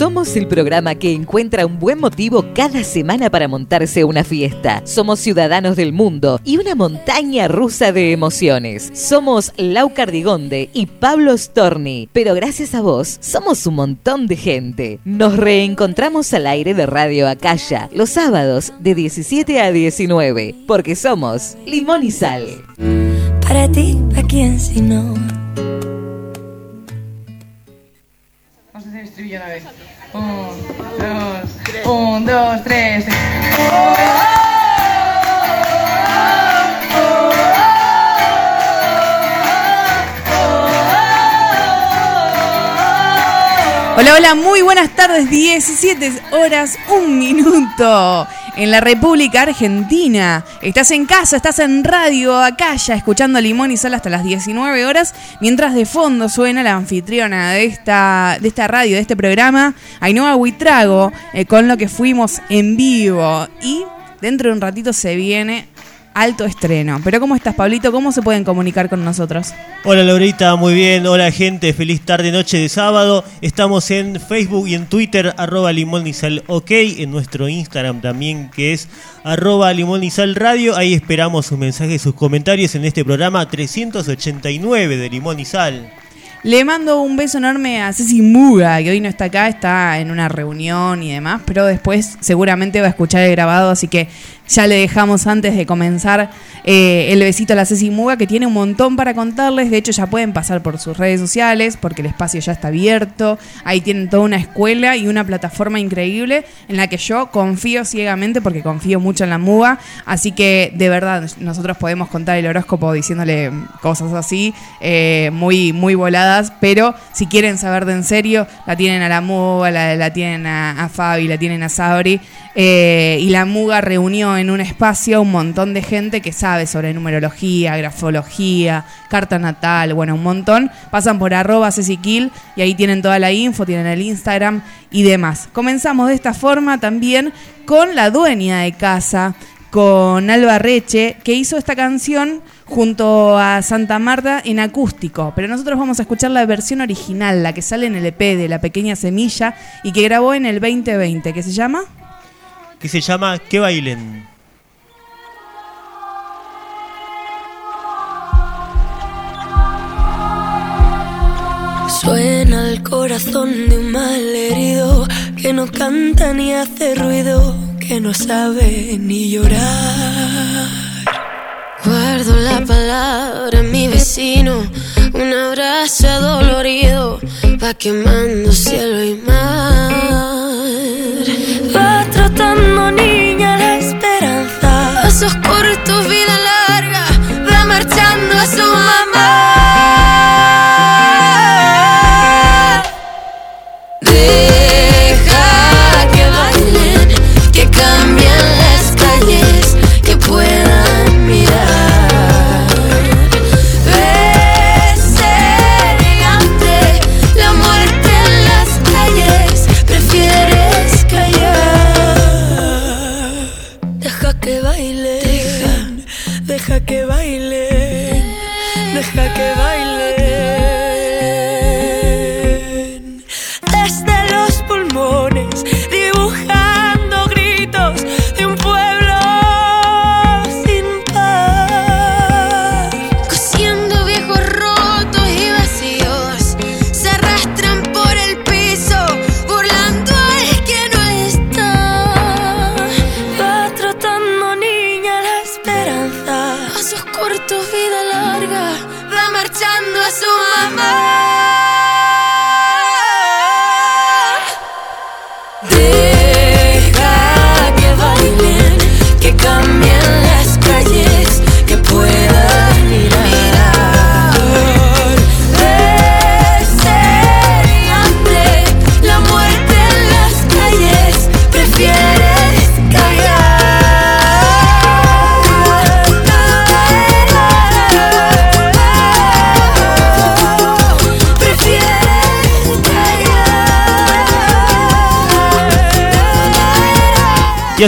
Somos el programa que encuentra un buen motivo cada semana para montarse una fiesta. Somos ciudadanos del mundo y una montaña rusa de emociones. Somos Lau Cardigonde y Pablo Storni, pero gracias a vos somos un montón de gente. Nos reencontramos al aire de Radio Acaya los sábados de 17 a 19, porque somos Limón y Sal. Para ti, ¿a quién si no? Vamos a hacer el estribillo a la vez. Un, dos, un, dos, tres. Hola, hola, muy buenas tardes, 17 horas, un minuto en la República Argentina. Estás en casa, estás en radio acá ya escuchando Limón y Sal hasta las 19 horas, mientras de fondo suena la anfitriona de esta, de esta radio, de este programa, Ainhoa Huitrago, eh, con lo que fuimos en vivo. Y dentro de un ratito se viene alto estreno. Pero ¿cómo estás, Pablito? ¿Cómo se pueden comunicar con nosotros? Hola Laurita, muy bien. Hola gente, feliz tarde, noche de sábado. Estamos en Facebook y en Twitter, arroba limón y sal ok. En nuestro Instagram también, que es arroba limón y sal radio. Ahí esperamos sus mensajes, sus comentarios en este programa 389 de Limón y Sal. Le mando un beso enorme a Ceci Muga, que hoy no está acá, está en una reunión y demás, pero después seguramente va a escuchar el grabado, así que ya le dejamos antes de comenzar eh, el besito a la Ceci Muga, que tiene un montón para contarles. De hecho, ya pueden pasar por sus redes sociales, porque el espacio ya está abierto. Ahí tienen toda una escuela y una plataforma increíble en la que yo confío ciegamente, porque confío mucho en la Muga. Así que, de verdad, nosotros podemos contar el horóscopo diciéndole cosas así, eh, muy, muy voladas. Pero si quieren saber de en serio, la tienen a la Muga, la, tienen a, a Fabi, la tienen a Sabri. Eh, y la Muga reunió en un espacio un montón de gente que sabe sobre numerología, grafología, carta natal, bueno, un montón. Pasan por arroba Ceciquil y ahí tienen toda la info, tienen el Instagram y demás. Comenzamos de esta forma también con la dueña de casa, con Alba Reche, que hizo esta canción junto a Santa Marta en acústico. Pero nosotros vamos a escuchar la versión original, la que sale en el EP de La Pequeña Semilla y que grabó en el 2020, que se llama... Que se llama Que bailen. Suena el corazón de un mal herido que no canta ni hace ruido, que no sabe ni llorar. Guardo la palabra en mi vecino, un abrazo dolorido, va quemando cielo y mar. Va tratando niña la esperanza, pasos cortos, vida larga,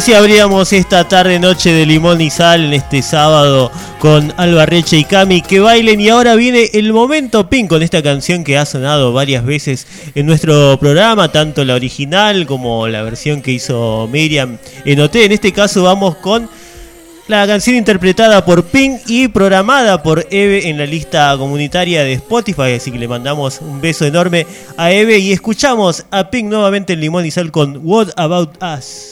así abríamos esta tarde noche de limón y sal en este sábado con Alba Reche y Cami que bailen y ahora viene el momento pin con esta canción que ha sonado varias veces en nuestro programa, tanto la original como la versión que hizo Miriam en OT. En este caso vamos con la canción interpretada por Pink y programada por Eve en la lista comunitaria de Spotify, así que le mandamos un beso enorme a Eve y escuchamos a Pink nuevamente en Limón y Sal con What About Us.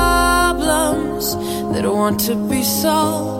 Problems that want to be solved.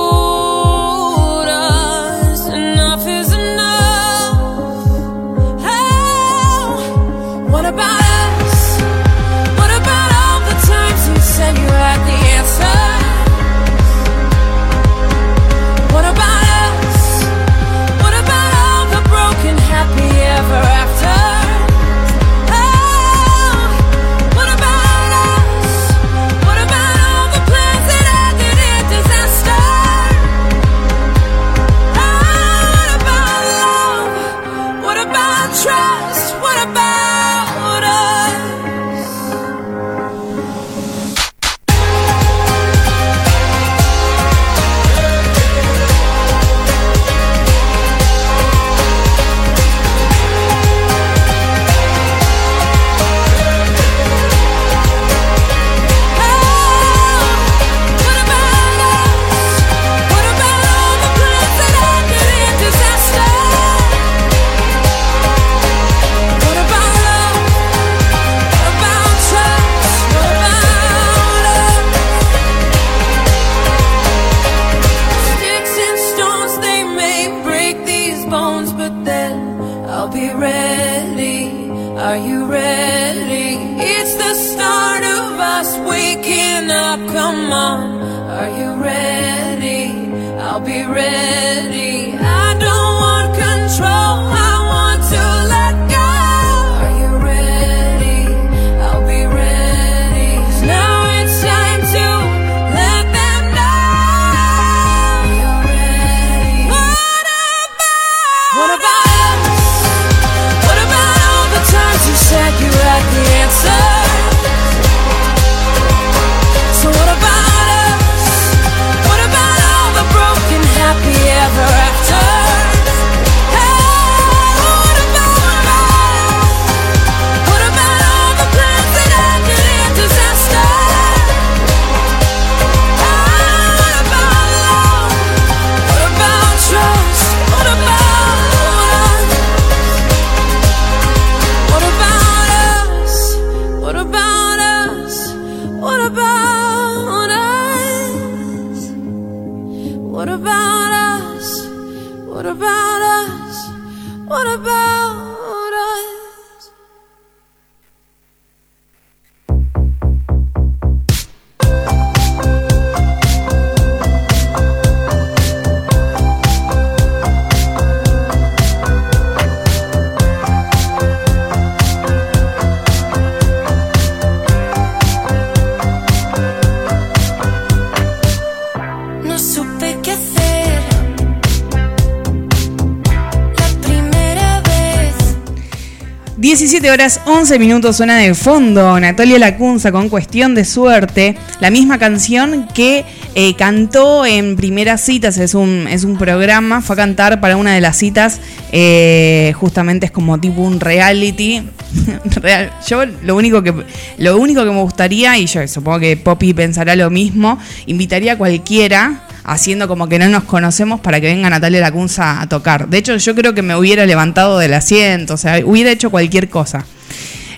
17 horas 11 minutos suena de fondo Natalia Lacunza con Cuestión de Suerte, la misma canción que eh, cantó en primeras citas, es un, es un programa, fue a cantar para una de las citas, eh, justamente es como tipo un reality. Real. Yo lo único que lo único que me gustaría, y yo supongo que Poppy pensará lo mismo, invitaría a cualquiera haciendo como que no nos conocemos para que venga Natalia Lacunza a tocar. De hecho, yo creo que me hubiera levantado del asiento, o sea, hubiera hecho cualquier cosa.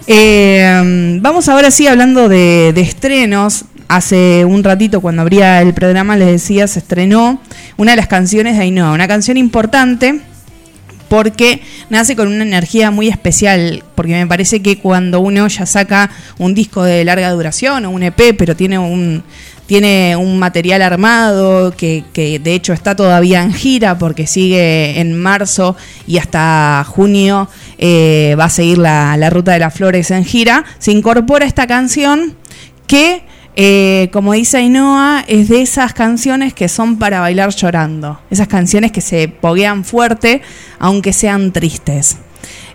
Eh, vamos ahora sí hablando de, estrenos. Hace un ratito, cuando abría el programa, les decía, se estrenó una de las canciones de Ainhoa, una canción importante porque nace con una energía muy especial, porque me parece que cuando uno ya saca un disco de larga duración o un EP, pero tiene un, tiene un material armado que, de hecho está todavía en gira porque sigue en marzo y hasta junio eh, va a seguir la, Ruta de las Flores en gira. Se incorpora esta canción que, eh, como dice Ainhoa, es de esas canciones que son para bailar llorando. Esas canciones que se poguean fuerte aunque sean tristes.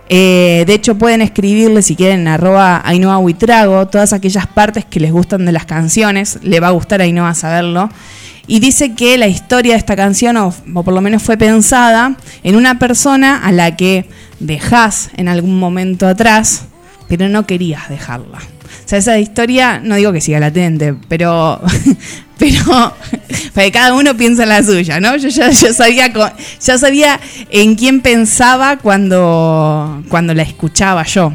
Eh, de hecho, pueden escribirle si quieren arroba Ainhoa Huitrago todas aquellas partes que les gustan de las canciones. Le va a gustar a Ainhoa saberlo. Y dice que la historia de esta canción, o, por lo menos fue pensada, en una persona a la que dejás en algún momento atrás, pero no querías dejarla. O sea, esa historia, no digo que siga latente, pero pero cada uno piensa en la suya, ¿no? Yo ya, sabía, ya sabía en quién pensaba cuando, cuando la escuchaba yo.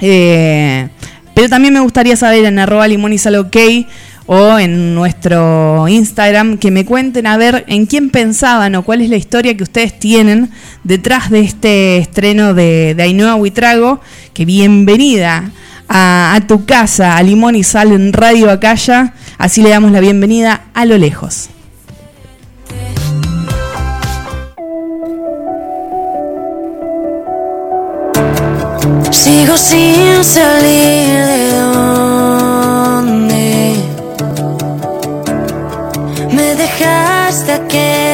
Eh, pero también me gustaría saber en arroba y o en nuestro Instagram que me cuenten a ver en quién pensaban o cuál es la historia que ustedes tienen detrás de este estreno de, de Ainhoa Huitrago, que bienvenida a, tu casa, a Limón y Sal en Radio Acaya. Así le damos la bienvenida a lo lejos. Sigo sin salir de donde me dejaste aquella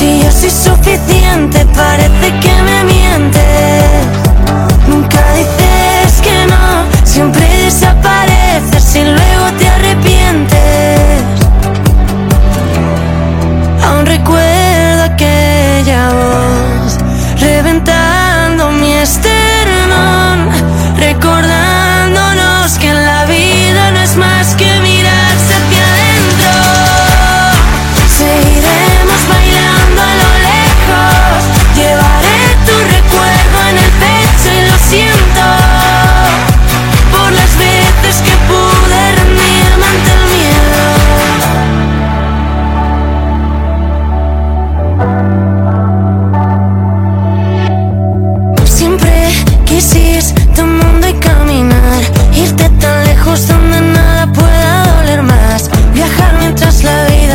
si yo soy suficiente, parece que me mientes. Nunca dices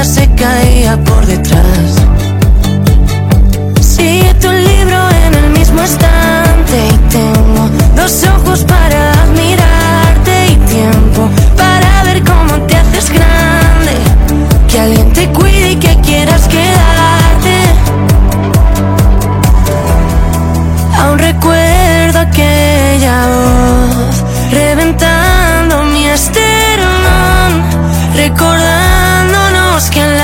se caía por detrás tu libro en el mismo estante y tengo dos ojos para admirarte y tiempo para ver cómo te haces grande. Que alguien te cuide y que quieras quedarte. Aún recuerdo aquella voz reventando que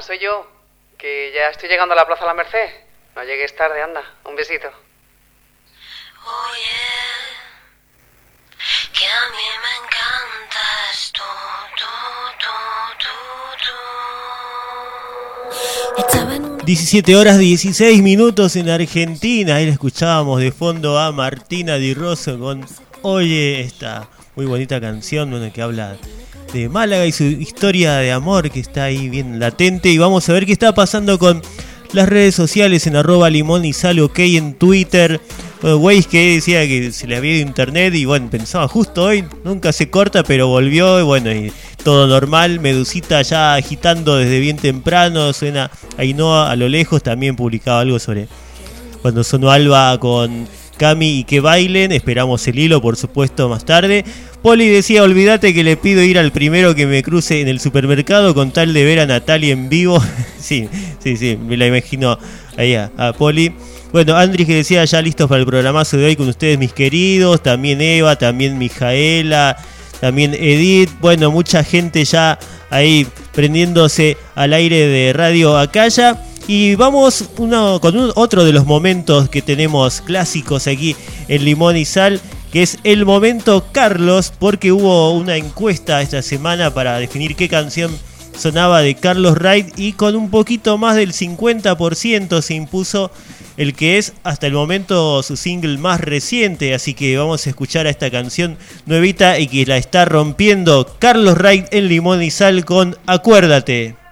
Soy yo. Que ya estoy llegando a la Plaza La Merced. No llegues tarde, anda. Un besito. Que a mí me encantas tú, tú, tú, tú, tú. Estaba en un 17 horas 16 minutos en Argentina. Ahí la escuchábamos de fondo a Martina Di Rosso con Oye, esta muy bonita canción donde que habla de Málaga y su historia de amor que está ahí bien latente. Y vamos a ver qué está pasando con las redes sociales en arroba limón y sal ok en Twitter. Bueno, Waze que decía que se le había ido internet y bueno, pensaba justo hoy, nunca se corta, pero volvió y bueno, y todo normal. Medusita ya agitando desde bien temprano, suena Ainhoa a lo lejos, también publicaba algo sobre cuando sonó Alba con Cami y que bailen. Esperamos el hilo, por supuesto, más tarde. Poli decía, olvídate que le pido ir al primero que me cruce en el supermercado con tal de ver a Natalia en vivo. sí, sí, sí, me la imagino ahí a, a Poli. Bueno, Andrés que decía ya listos para el programazo de hoy con ustedes, mis queridos. También Eva, también Mijaela, también Edith. Bueno, mucha gente ya ahí prendiéndose al aire de Radio Acaya. Y vamos uno, con un- otro de los momentos que tenemos clásicos aquí en Limón y Sal, que es el momento Carlos, porque hubo una encuesta esta semana para definir qué canción sonaba de Carlos Wright y con un poquito más del 50% se impuso el que es hasta el momento su single más reciente, así que vamos a escuchar a esta canción nuevita y que la está rompiendo Carlos Wright en Limón y Sal con Acuérdate.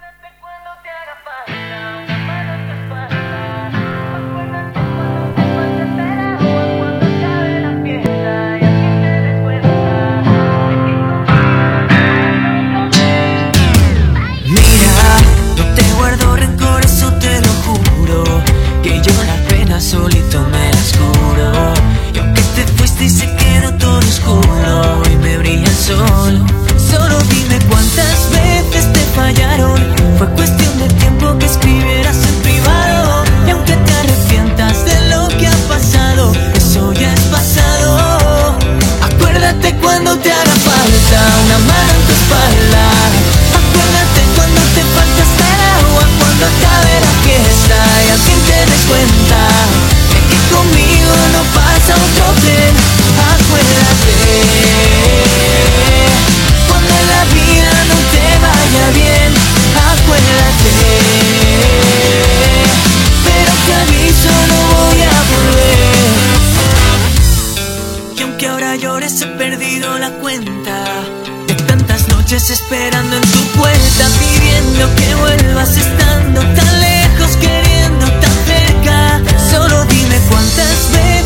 Esperando en tu puerta Pidiendo que vuelvas estando tan lejos Queriendo tan cerca. Solo dime cuántas veces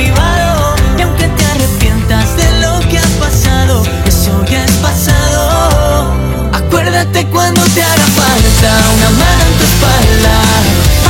Y aunque te arrepientas de lo que ha pasado Eso ya es pasado Acuérdate cuando te haga falta una mano en tu espalda.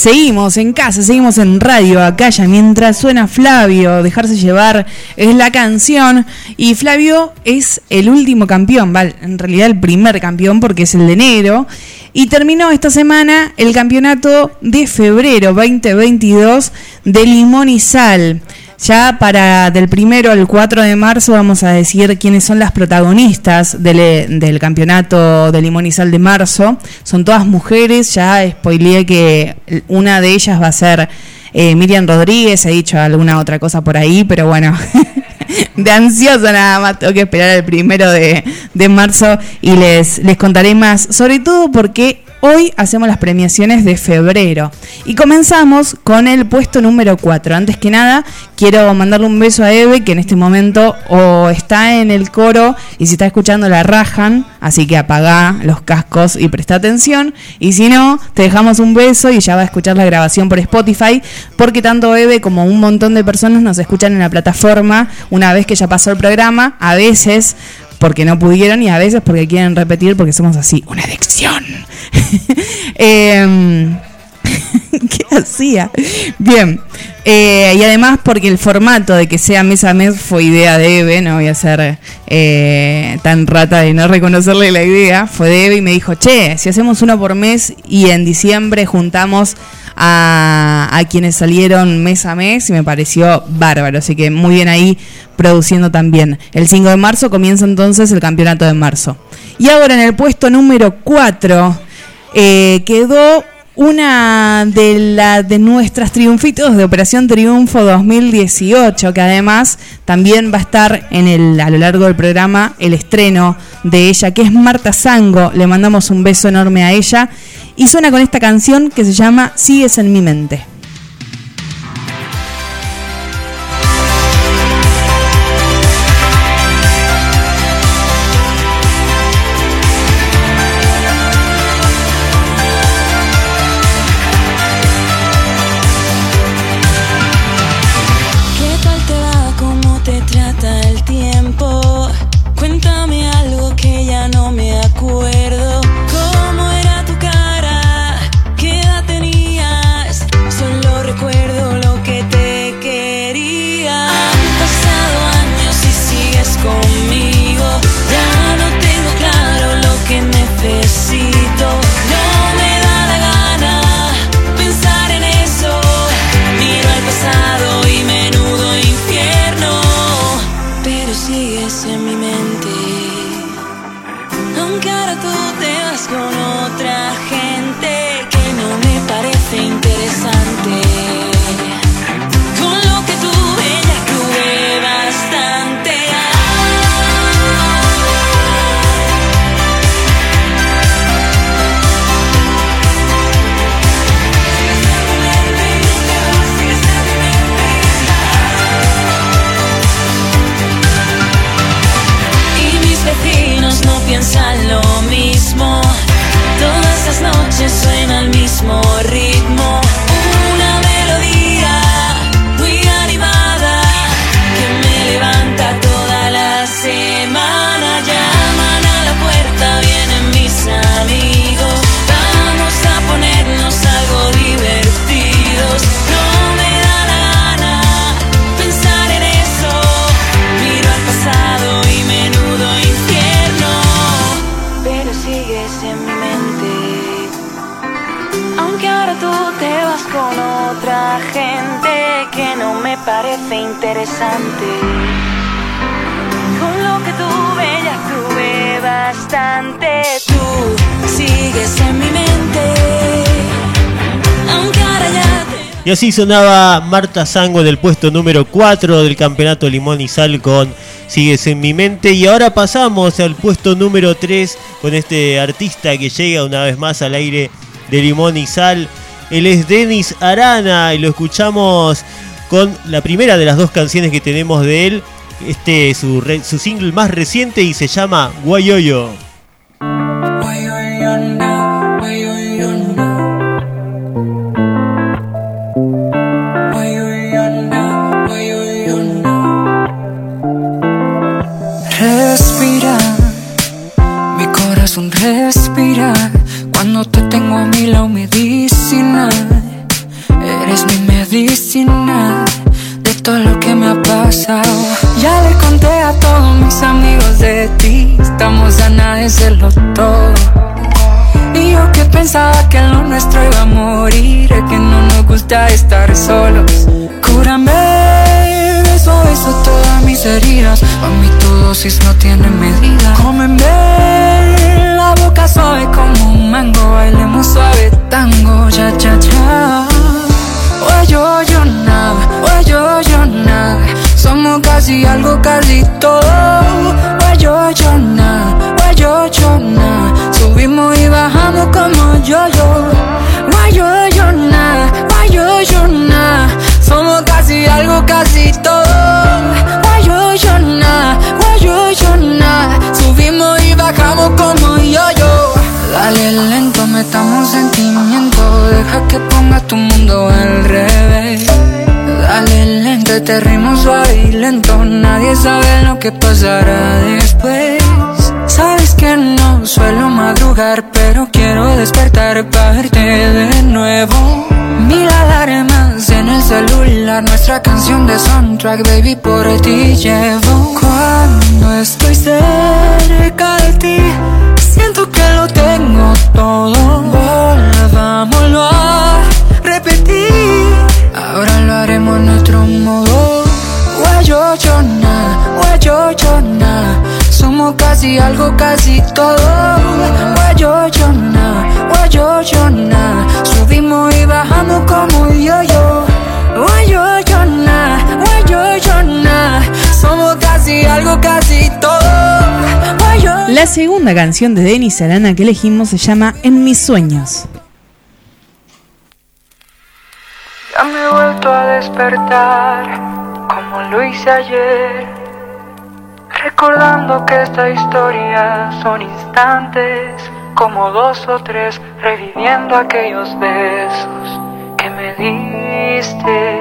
Seguimos en casa, seguimos en radio, acá ya mientras suena Flavio, dejarse llevar es la canción y Flavio es el último campeón, ¿vale? en realidad el primer campeón porque es el de enero y terminó esta semana el campeonato de febrero 2022 de Limón y Sal. Ya para del primero al 4 de marzo vamos a decir quiénes son las protagonistas del, del campeonato de Limón y Sal de marzo. Son todas mujeres, ya spoileé que una de ellas va a ser eh, Miriam Rodríguez, he dicho alguna otra cosa por ahí, pero bueno, de ansiosa nada más, tengo que esperar el primero de, de marzo y les, les contaré más, sobre todo porque Hoy hacemos las premiaciones de febrero y comenzamos con el puesto número 4. Antes que nada, quiero mandarle un beso a Eve, que en este momento o está en el coro y si está escuchando la rajan, así que apaga los cascos y presta atención. Y si no, te dejamos un beso y ya va a escuchar la grabación por Spotify, porque tanto Eve como un montón de personas nos escuchan en la plataforma una vez que ya pasó el programa. A veces porque no pudieron y a veces porque quieren repetir porque somos así, una adicción. Em, ¿Qué hacía? Bien. Eh, y además porque el formato de que sea mes a mes fue idea de Eve, no voy a ser eh, tan rata de no reconocerle la idea, fue de Eve y me dijo, che, si hacemos uno por mes y en diciembre juntamos a, quienes salieron mes a mes y me pareció bárbaro, así que muy bien ahí produciendo también. El 5 de marzo comienza entonces el campeonato de marzo. Y ahora en el puesto número 4 eh, quedó una de, la, de nuestras triunfitos de Operación Triunfo 2018, que además también va a estar en el, a lo largo del programa el estreno de ella, que es Marta Sango. Le mandamos un beso enorme a ella. Y suena con esta canción que se llama Sigues en mi mente. Sonaba Marta Sango del puesto número 4 del campeonato Limón y Sal con Sigues en mi mente. Y ahora pasamos al puesto número 3 con este artista que llega una vez más al aire de Limón y Sal. Él es Denis Arana y lo escuchamos con la primera de las dos canciones que tenemos de él. Este es su, su single más reciente y se llama Guayoyo. Algo, casi todo. Yo, nada. Subimos y bajamos como yo, yo. Oye, yo, yo, nada, oye, yo, yo, nada. Somos casi algo, casi todo. Yo, nada. Subimos y bajamos como yo, yo. Dale lento, metamos sentimiento. Deja que ponga tu mundo al revés. Dale lento, te ritmo suave y lento. Nadie sabe lo que pasará después. Sabes que no suelo madrugar, pero quiero despertar para verte de nuevo. Mil alarmas en el celular, nuestra canción de soundtrack, baby, por ti llevo. Cuando estoy cerca de ti, siento que lo tengo todo. Volvámoslo a repetir. Ahora lo haremos en otro modo. Guayoyona, guayoyona. Somos casi algo, casi todo. Guayoyona, guayoyona. Subimos y bajamos como yo-yo. Guayoyona, guayoyona. Somos casi algo, casi todo. La segunda canción de Denis Arana que elegimos se llama En mis sueños. Ya me he vuelto a despertar como lo hice ayer, recordando que esta historia son instantes, como dos o tres, reviviendo aquellos besos que me diste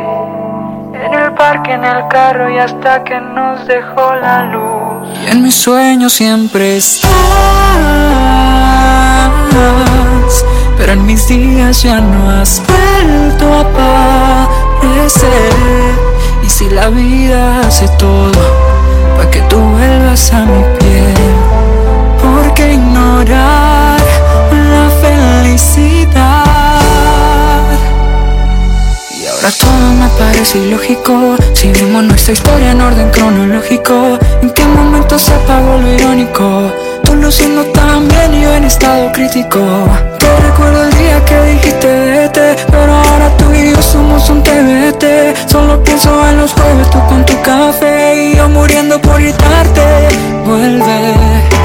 en el parque, en el carro y hasta que nos dejó la luz. Y en mis sueños siempre estás, pero en mis días ya no has vuelto a aparecer. Y si la vida hace todo para que tú vuelvas a mi piel, ¿por qué ignorar la felicidad? Y ahora todo me parece ilógico Si vimos nuestra historia en orden cronológico ¿En qué momento se apagó lo irónico? Tan bien y yo en estado crítico. Te recuerdo el día que dijiste vete Pero ahora tú y yo somos un TBT Solo pienso en los jueves, tú con tu café Y yo muriendo por gritarte. Vuelve.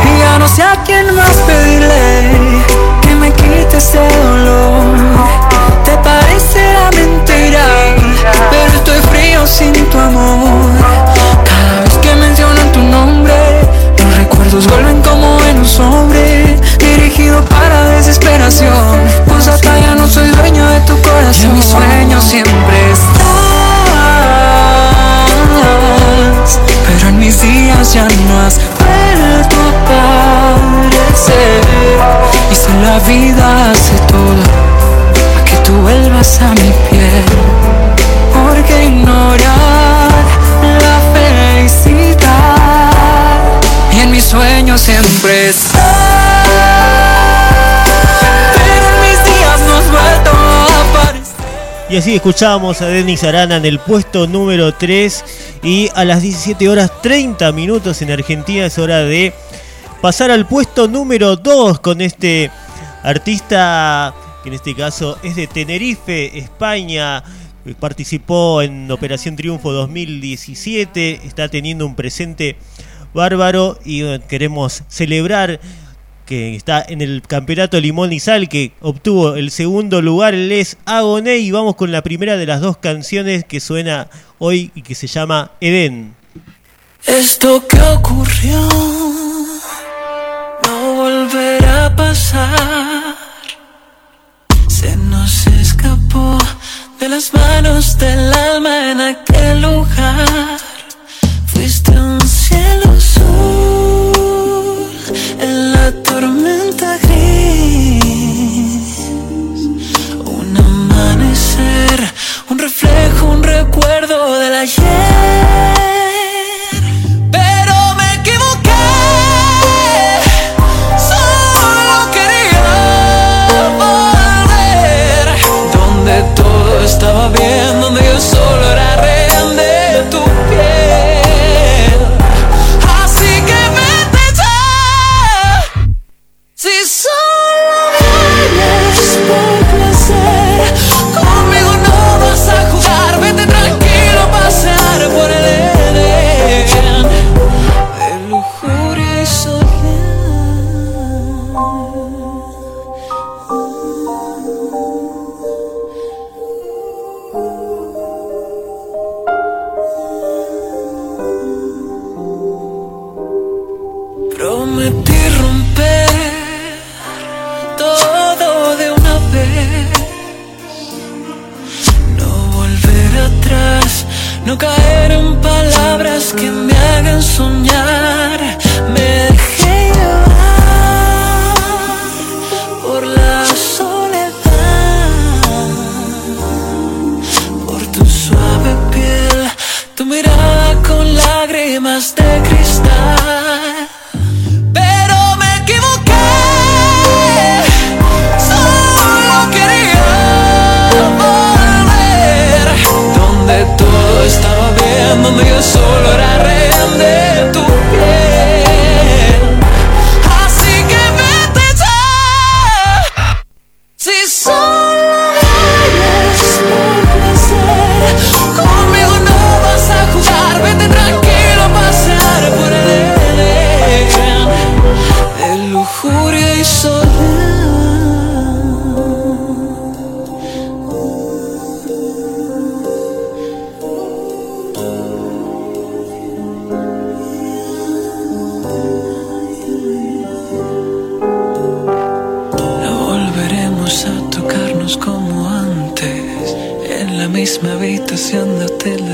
Y ya no sé a quién más pedirle Que me quite ese dolor. Te parecerá mentira Pero estoy frío sin tu amor Recuerdos vuelven como en un sobre Dirigido para desesperación. Pues hasta ya no soy dueño de tu corazón. En mis sueños siempre estás Pero en mis días ya no has vuelto a aparecer Y si la vida hace todo para que tú vuelvas a mi piel. ¿Por qué ignorar siempre. Y así escuchábamos a Denis Arana en el puesto número 3 y a las 17 horas 30 minutos en Argentina es hora de pasar al puesto número 2 con este artista que en este caso es de Tenerife, España. Participó en Operación Triunfo 2017, está teniendo un presente bárbaro y eh, queremos celebrar que está en el campeonato Limón y Sal, que obtuvo el segundo lugar, él es Agoné, y vamos con la primera de las dos canciones que suena hoy y que se llama Edén. Esto que ocurrió no volverá a pasar. Se nos escapó de las manos del alma en aquel lugar. Fuiste un tormenta gris. Un amanecer, un reflejo, un recuerdo del ayer. Pero me equivoqué. Solo quería volver. Donde todo estaba bien, donde yo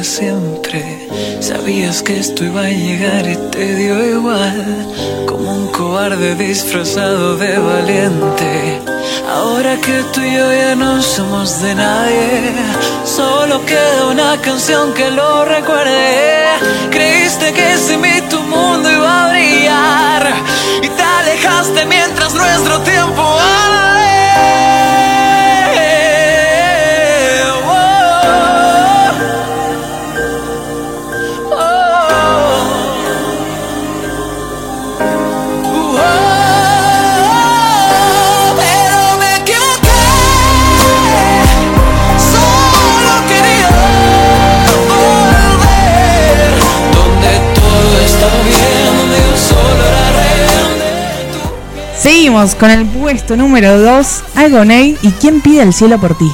siempre. Sabías que esto iba a llegar y te dio igual. Como un cobarde disfrazado de valiente. Ahora que tú y yo ya no somos de nadie, solo queda una canción que lo recuerde. Creíste que sin mí tu mundo iba a brillar y te alejaste mientras nuestro tiempo Seguimos con el puesto número 2, Agoney y ¿Quién pide el cielo por ti?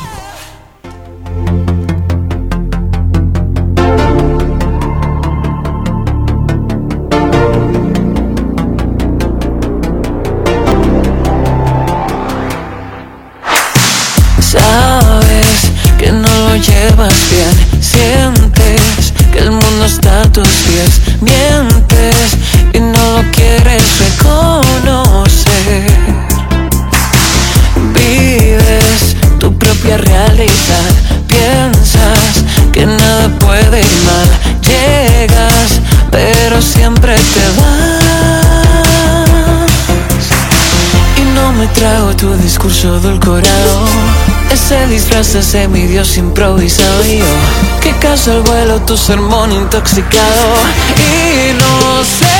todo el. Ese disfraz de semidios improvisado y yo que caso el vuelo tu sermón intoxicado y no sé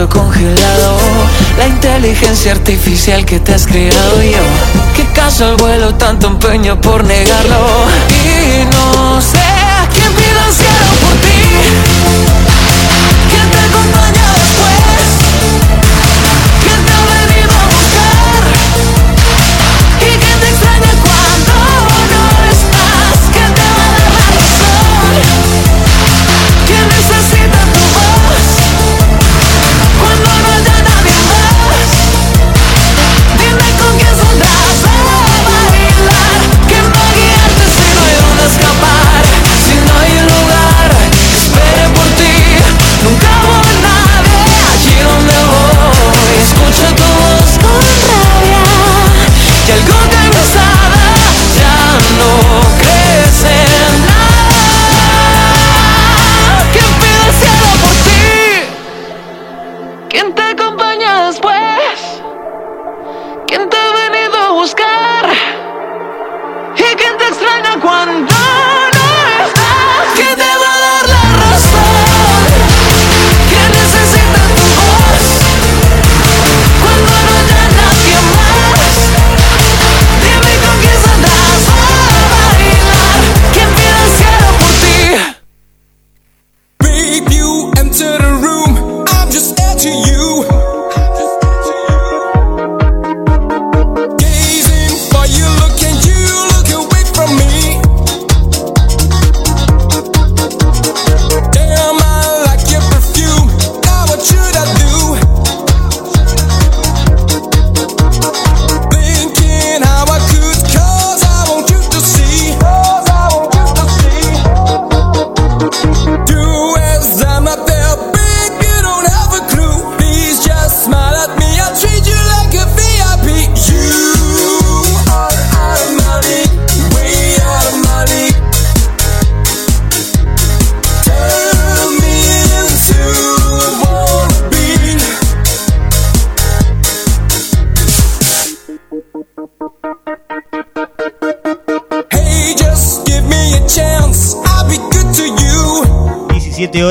congelado. La inteligencia artificial que te has creado yo. ¿Qué caso al vuelo tanto empeño por negarlo? Y no sé a quién pido cielo por ti.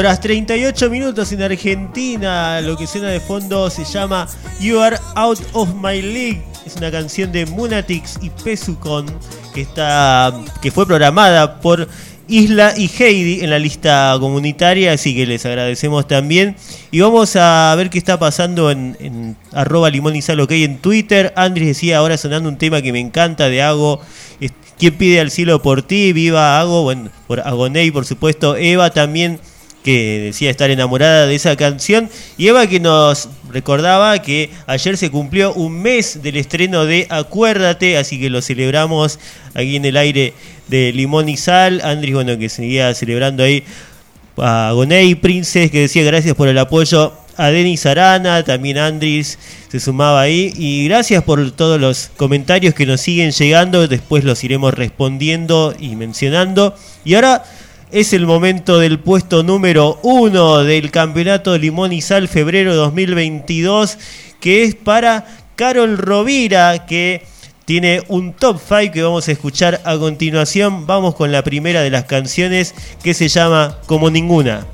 Horas 38 minutos en Argentina. Lo que suena de fondo se llama You Are Out of My League. Es una canción de Munatix y Pesucon que está que fue programada por Isla y Heidi en la lista comunitaria, así que les agradecemos también. Y vamos a ver qué está pasando en, en arroba limón y sal ok en Twitter. Andrés decía ahora sonando un tema que me encanta de Ago. ¿Quién pide al cielo por ti? Viva Ago, bueno, por Agoney, por supuesto. Eva también, que decía estar enamorada de esa canción. Y Eva que nos recordaba que ayer se cumplió un mes del estreno de Acuérdate, así que lo celebramos aquí en el aire de Limón y Sal. Andrés, bueno, que seguía celebrando ahí a Gonei Princess, que decía gracias por el apoyo. A Denis Arana, también Andris se sumaba ahí. Y gracias por todos los comentarios que nos siguen llegando. Después los iremos respondiendo y mencionando. Y ahora es el momento del puesto número uno del campeonato Limón y Sal febrero 2022, que es para Carol Rovira, que tiene un top 5 que vamos a escuchar a continuación. Vamos con la primera de las canciones que se llama Como Ninguna.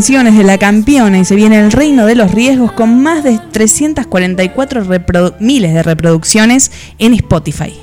Canciones de la campeona y se viene el reino de los riesgos con más de 344 reprodu- miles de reproducciones en Spotify.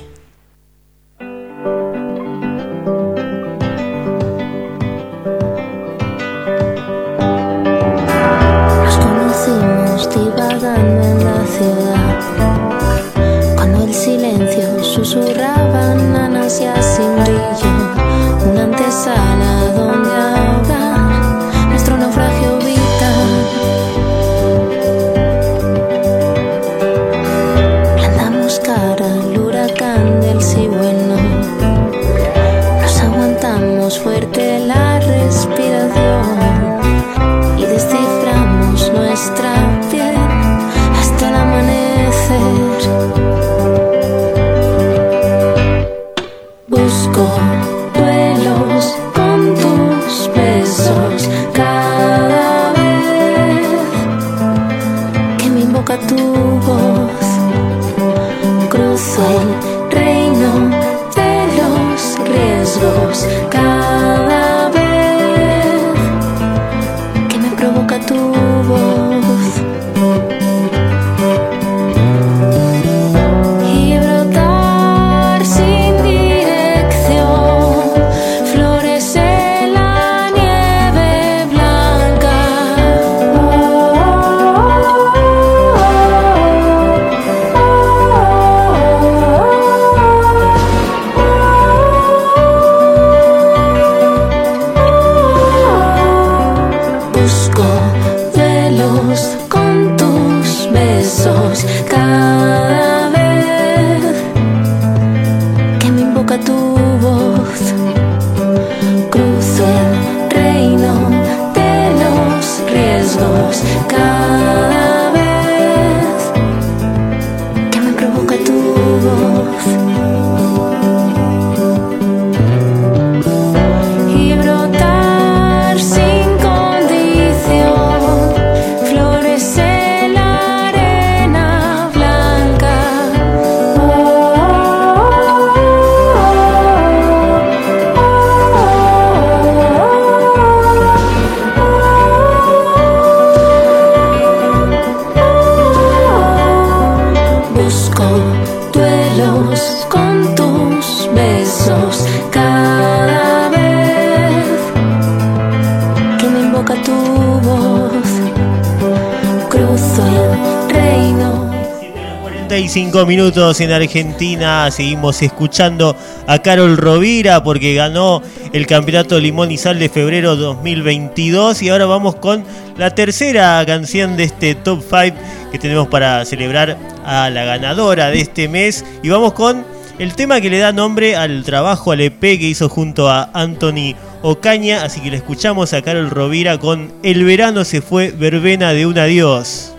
45 minutos en Argentina. Seguimos escuchando a Carol Rovira porque ganó el campeonato Limón y Sal de febrero 2022. Y ahora vamos con la tercera canción de este top 5 que tenemos para celebrar a la ganadora de este mes. Y vamos con el tema que le da nombre al trabajo, al EP que hizo junto a Anthony Ocaña. Así que le escuchamos a Carol Rovira con El verano se fue, verbena de un adiós.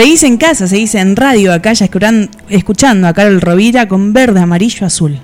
Seguís en casa, seguís en radio acá, ya escuchando a Carol Rovira con verde, amarillo, azul.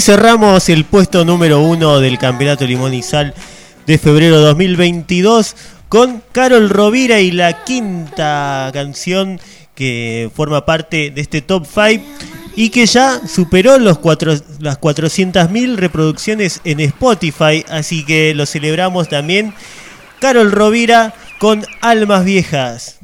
así cerramos el puesto número uno del Campeonato Limón y Sal de febrero 2022 con Carol Rovira y la quinta canción que forma parte de este top 5 y que ya superó los cuatro, las 400.000 reproducciones en Spotify, así que lo celebramos también. Carol Rovira con Almas Viejas.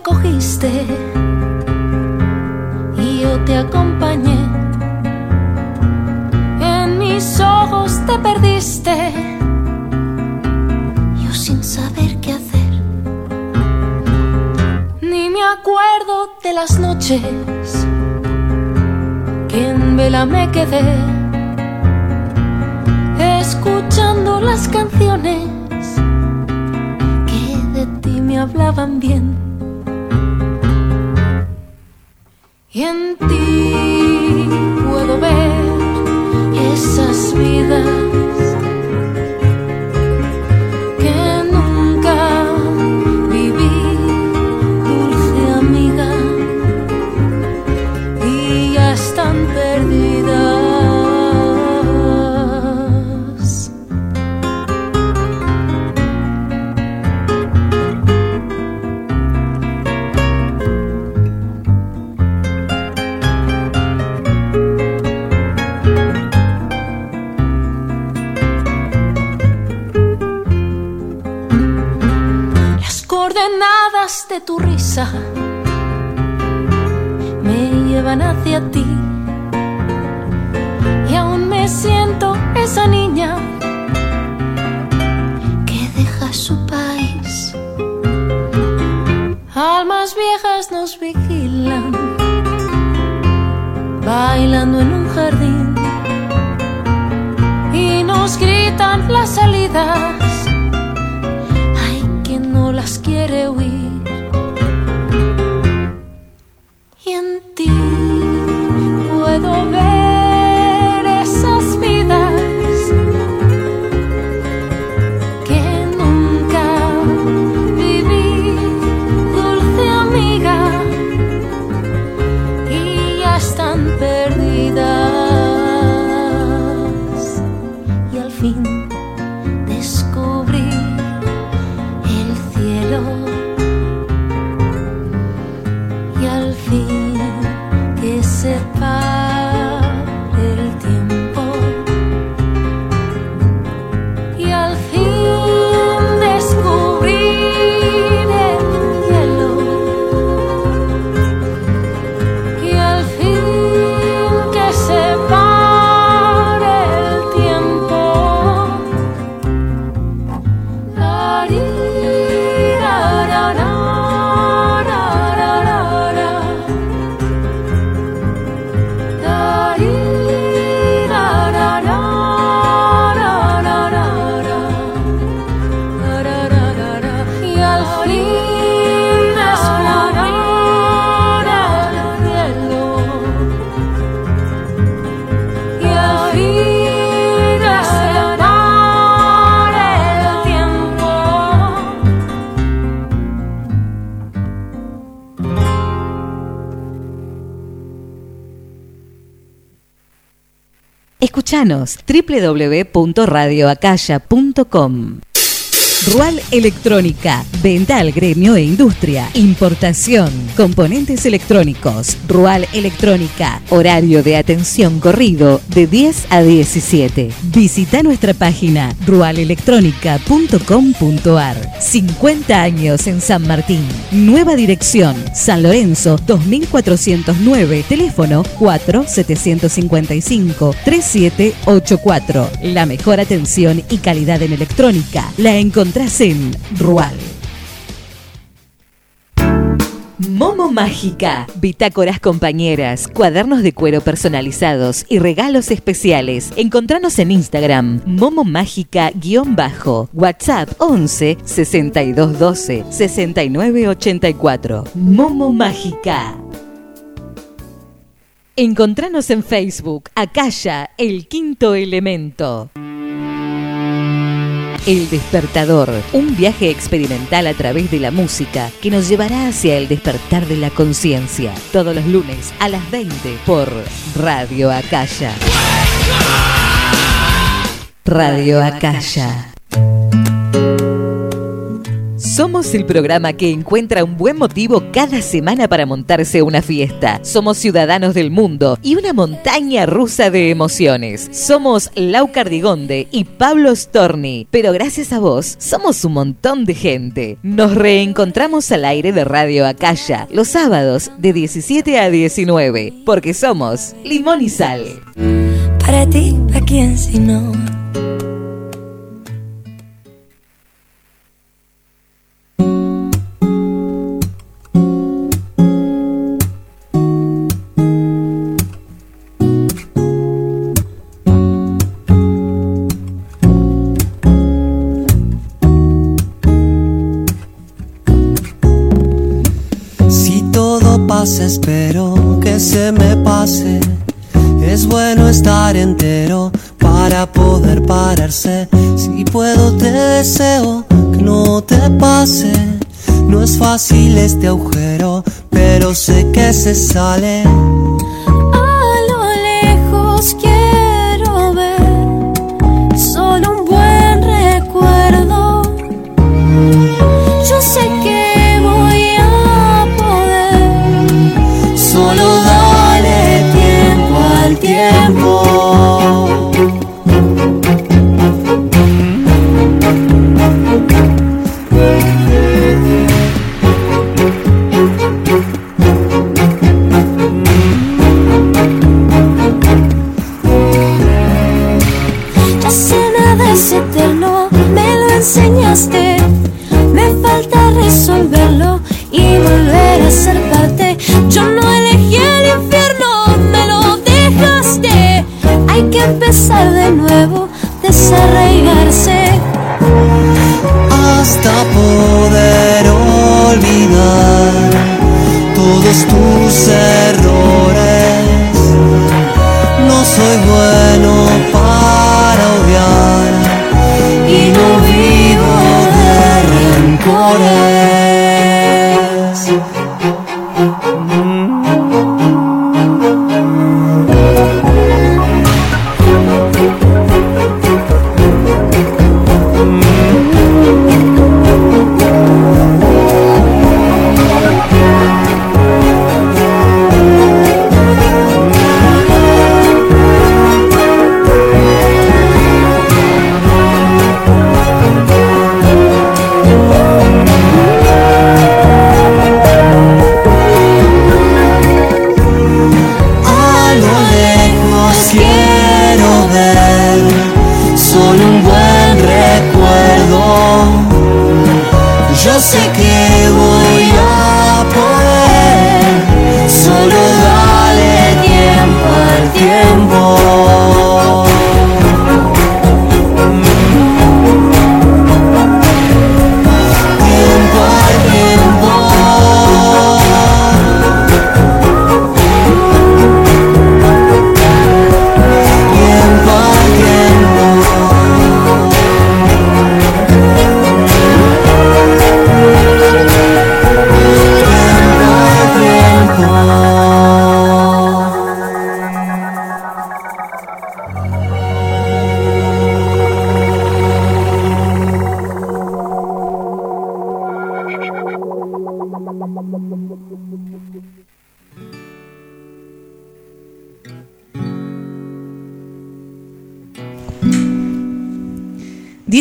Fuiste y yo te acompañé. En mis ojos te perdiste, yo sin saber qué hacer. Ni me acuerdo de las noches que en vela me quedé, escuchando las canciones que de ti me hablaban bien. Y en ti puedo ver esas vidas de tu risa me llevan hacia ti. Y aún me siento esa niña que deja su país. Almas viejas nos vigilan, bailando en un jardín. Y nos gritan las salidas hay quien no las quiere oír. Escuchanos www.radioacaya.com. Rual Electrónica, venta al gremio e industria, importación, componentes electrónicos. Rual Electrónica, horario de atención corrido de 10 a 17. Visita nuestra página rualelectronica.com.ar. 50 años en San Martín. Nueva dirección, San Lorenzo 2409, teléfono 4755 3784. La mejor atención y calidad en electrónica la encontrás en Rual. Momo Mágica. Bitácoras compañeras, cuadernos de cuero personalizados y regalos especiales. Encontranos en Instagram, Momo Mágica-bajo. WhatsApp 11 62 12 69 84. Momo Mágica. Encontranos en Facebook, Acaya, el quinto elemento. El despertador, un viaje experimental a través de la música que nos llevará hacia el despertar de la conciencia. Todos los lunes a las 20 por Radio Acaya. Radio Acaya. Somos el programa que encuentra un buen motivo cada semana para montarse una fiesta. Somos ciudadanos del mundo y una montaña rusa de emociones. Somos Lau Cardigonde y Pablo Storni, pero gracias a vos somos un montón de gente. Nos reencontramos al aire de Radio Acaya los sábados de 17 a 19, porque somos Limón y Sal. Para ti, ¿a quién si no? Espero que se me pase. Es bueno estar entero para poder pararse. Si puedo, te deseo que no te pase. No es fácil este agujero, pero sé que se sale.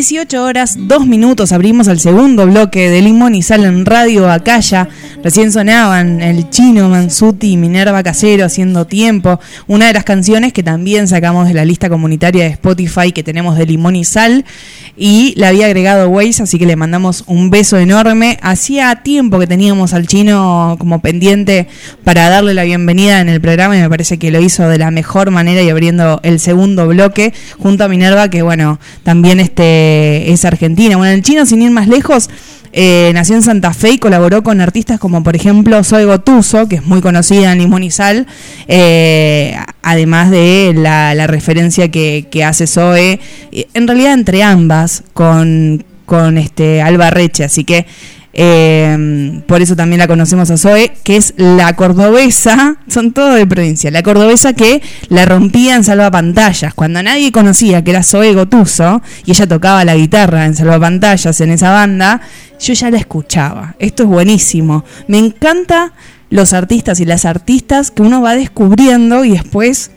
18 horas, 2 minutos, abrimos el segundo bloque de Limón y Sal en Radio Acaya. Recién sonaban el chino, Mansuti y Minerva Casero haciendo tiempo. Una de las canciones que también sacamos de la lista comunitaria de Spotify que tenemos de Limón y Sal. Y la había agregado Waze, así que le mandamos un beso enorme. Hacía tiempo que teníamos al chino como pendiente para darle la bienvenida en el programa y me parece que lo hizo de la mejor manera y abriendo el segundo bloque junto a Minerva, que bueno, también este es argentina. Bueno, el chino, sin ir más lejos, eh, nació en Santa Fe y colaboró con artistas como por ejemplo Zoe Gotuso, que es muy conocida en Sal, eh, además de la, referencia que, hace Zoe, en realidad entre ambas, con, con este Alba Reche, así que eh, por eso también la conocemos a Zoe, que es la cordobesa, son todos de provincia, la cordobesa que la rompía en salvapantallas, cuando nadie conocía que era Zoe Gotuso y ella tocaba la guitarra en salvapantallas en esa banda, yo ya la escuchaba. Esto es buenísimo. Me encanta los artistas y las artistas que uno va descubriendo y después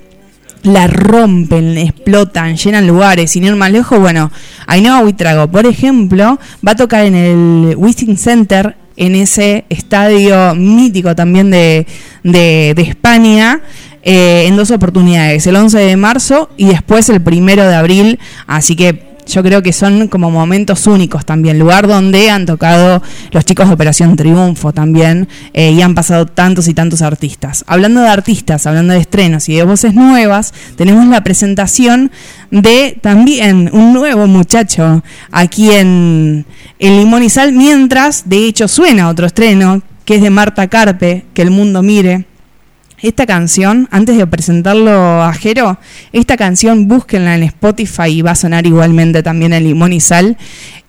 la rompen, explotan, llenan lugares, sin ir más lejos, bueno, Ainhoa Huitrago, por ejemplo, va a tocar en el Wishing Center, en ese estadio mítico también de, de, de España, eh, en dos oportunidades, el 11 de marzo y después el primero de abril, así que yo creo que son como momentos únicos también, lugar donde han tocado los chicos de Operación Triunfo también eh, y han pasado tantos y tantos artistas. Hablando de artistas, hablando de estrenos y de voces nuevas, tenemos la presentación de también un nuevo muchacho aquí en, en Limón y Sal, mientras de hecho suena otro estreno que es de Marta Carpe, que el mundo mire. Esta canción, antes de presentarlo a Jero, esta canción búsquenla en Spotify y va a sonar igualmente también en Limón y Sal.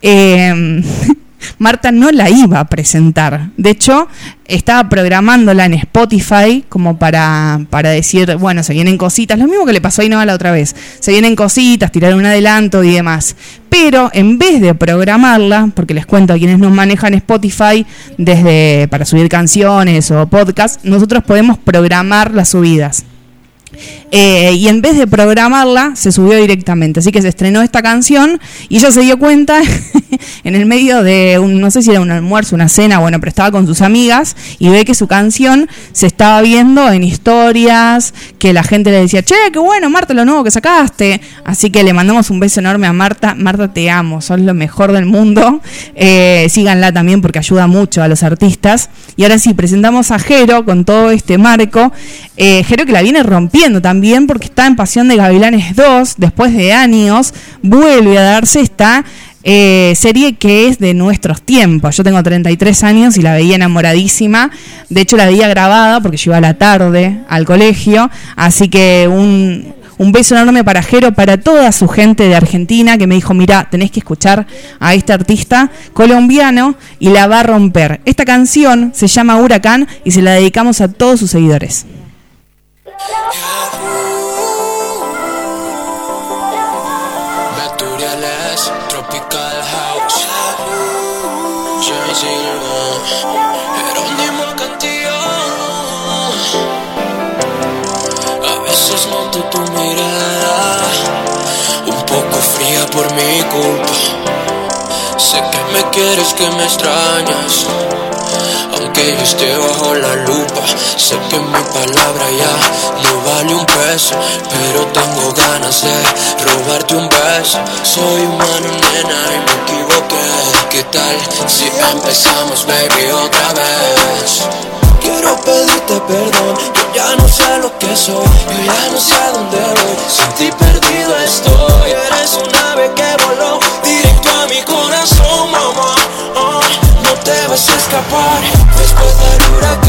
Eh, Marta no la iba a presentar. De hecho, estaba programándola en Spotify como para, para decir, bueno, se vienen cositas. Lo mismo que le pasó a Inoa la otra vez. Se vienen cositas, tirar un adelanto y demás. Pero en vez de programarla, porque les cuento a quienes nos manejan Spotify desde para subir canciones o podcasts, nosotros podemos programar las subidas. Eh, y en vez de programarla, se subió directamente. Así que se estrenó esta canción y ella se dio cuenta en el medio de un, no sé si era un almuerzo, una cena, bueno, pero estaba con sus amigas y ve que su canción se estaba viendo en historias, que la gente le decía, che, qué bueno, Marta, lo nuevo que sacaste. Así que le mandamos un beso enorme a Marta. Marta, te amo, sos lo mejor del mundo. Eh, síganla también porque ayuda mucho a los artistas. Y ahora sí, presentamos a Jero con todo este marco. Eh, Jero que la viene rompiendo también porque está en Pasión de Gavilanes 2, después de años, vuelve a darse esta eh, serie que es de nuestros tiempos. Yo tengo 33 años y la veía enamoradísima. De hecho, la veía grabada porque yo iba a la tarde al colegio. Así que un, un beso enorme para Jero, para toda su gente de Argentina que me dijo, mira, tenés que escuchar a este artista colombiano y la va a romper. Esta canción se llama Huracán y se la dedicamos a todos sus seguidores. Me quieres, que me extrañas. Aunque yo esté bajo la lupa, sé que mi palabra ya no vale un peso. Pero tengo ganas de robarte un beso. Soy humano, nena, y me equivoqué. ¿Qué tal si empezamos, baby, otra vez? Quiero pedirte perdón, yo ya no sé lo que soy, yo ya no sé a dónde voy. Sin ti perdido estoy, eres un ave que escapar después del huracán,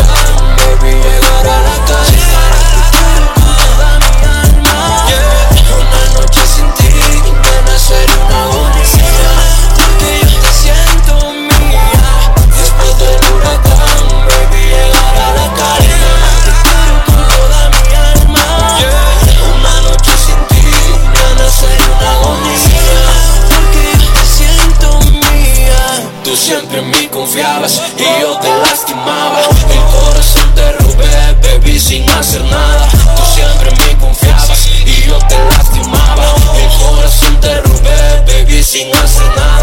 siempre en mí confiabas y yo te lastimaba. El corazón te robé, baby, sin hacer nada. Tú siempre en mí confiabas y yo te lastimaba. El corazón te robé, baby, sin hacer nada.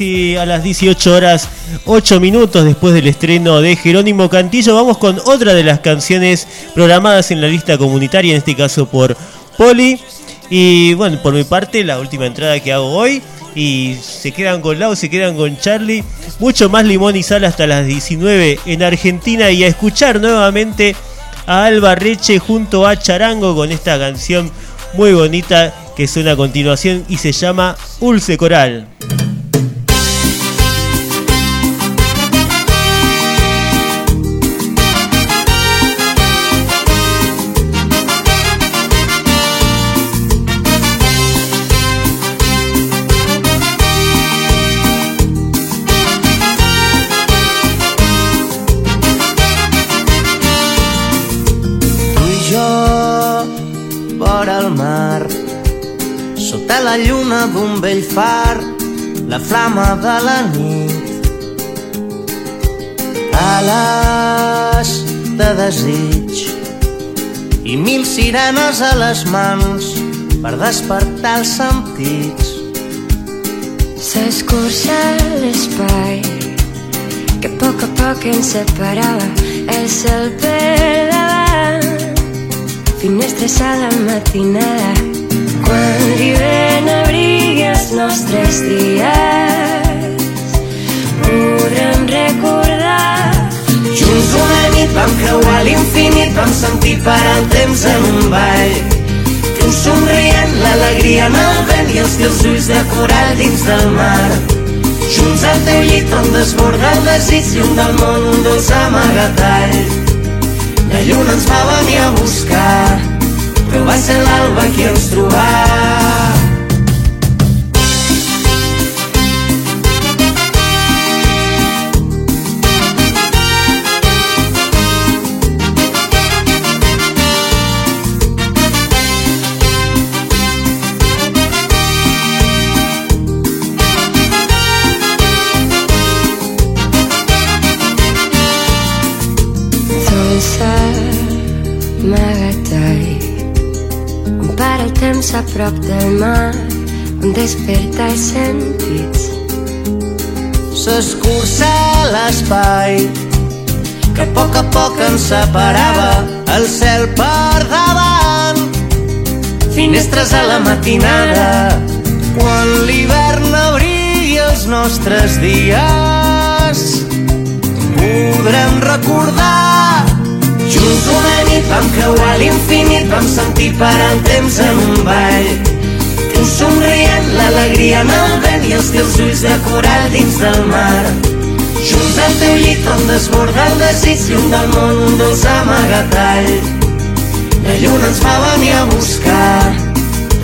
Y a las 18 horas 8 minutos después del estreno de Jerónimo Cantillo vamos con otra de las canciones programadas en la lista comunitaria, en este caso por Poli. Y bueno, por mi parte la última entrada que hago hoy y se quedan con Lau, se quedan con Charlie. Mucho más limón y sal hasta las 19 en Argentina y a escuchar nuevamente a Alba Reche junto a Charango con esta canción muy bonita que suena a continuación y se llama Ulce Coral. La lluna d'un vell far, la flama de la nit. Ales de desig i mil sirenes a les mans per despertar els sentits. S'escurça l'espai que a poc a poc ens separava el cel per davant finestres a la matinada quan l'hivern abrigui els nostres dies podrem recordar Junts una nit vam creuar l'infinit, vam sentir parar el temps en un ball. Tu somrient, l'alegria en el vent i els teus ulls de coral dins del mar. Junts al teu llit on desborda el desig, lluny del món un dolç amagatall. La lluna ens va venir a buscar, Eu va ser el alba que ens. Temps a prop del mar on desperta els sentits S'escurça l'espai que a poc a poc ens separava el cel per davant. Finestres a la matinada quan l'hivern abrigui els nostres dies. Podrem recordar una nit vam creuar l'infinit, vam sentir parar el temps en un ball. Tu somrient, l'alegria en el vent i els teus ulls de coral dins del mar. Junts al teu llit on desborda el desig, lluny del món un dolç amagatall. La lluna ens va venir a buscar,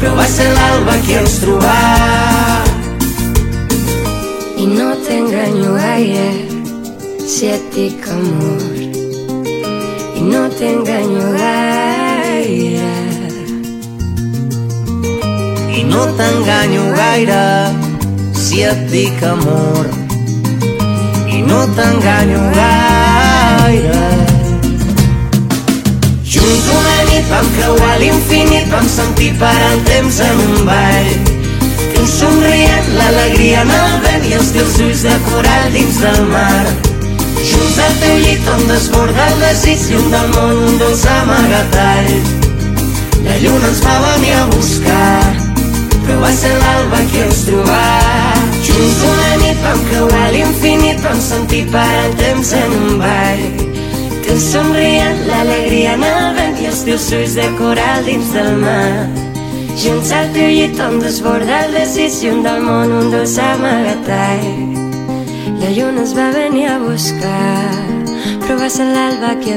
però va ser l'alba qui ens trobà. i no t'enganyo gaire si et dic amor no t'enganyo gaire I no t'enganyo gaire si et dic amor. I no t'enganyo gaire. Junts una nit vam creuar l'infinit, vam sentir parar el temps en un ball. Tu somrient, l'alegria en el vent i els teus ulls de coral dins del mar. Junts al teu llit on desborda el desig, lluny del món un dolç amagatall. La lluna ens va venir a buscar, però va ser l'alba qui ens trobà. Junts una nit vam creuar l'infinit, vam sentir parar el temps en un ball. Tu somrient, l'alegria en el vent i els teus ulls de coral dins del mar. Junts al teu llit on desborda el desig, lluny del món un dolç amagatall. La lluna ens va venir a buscar, però va ser l'alba qui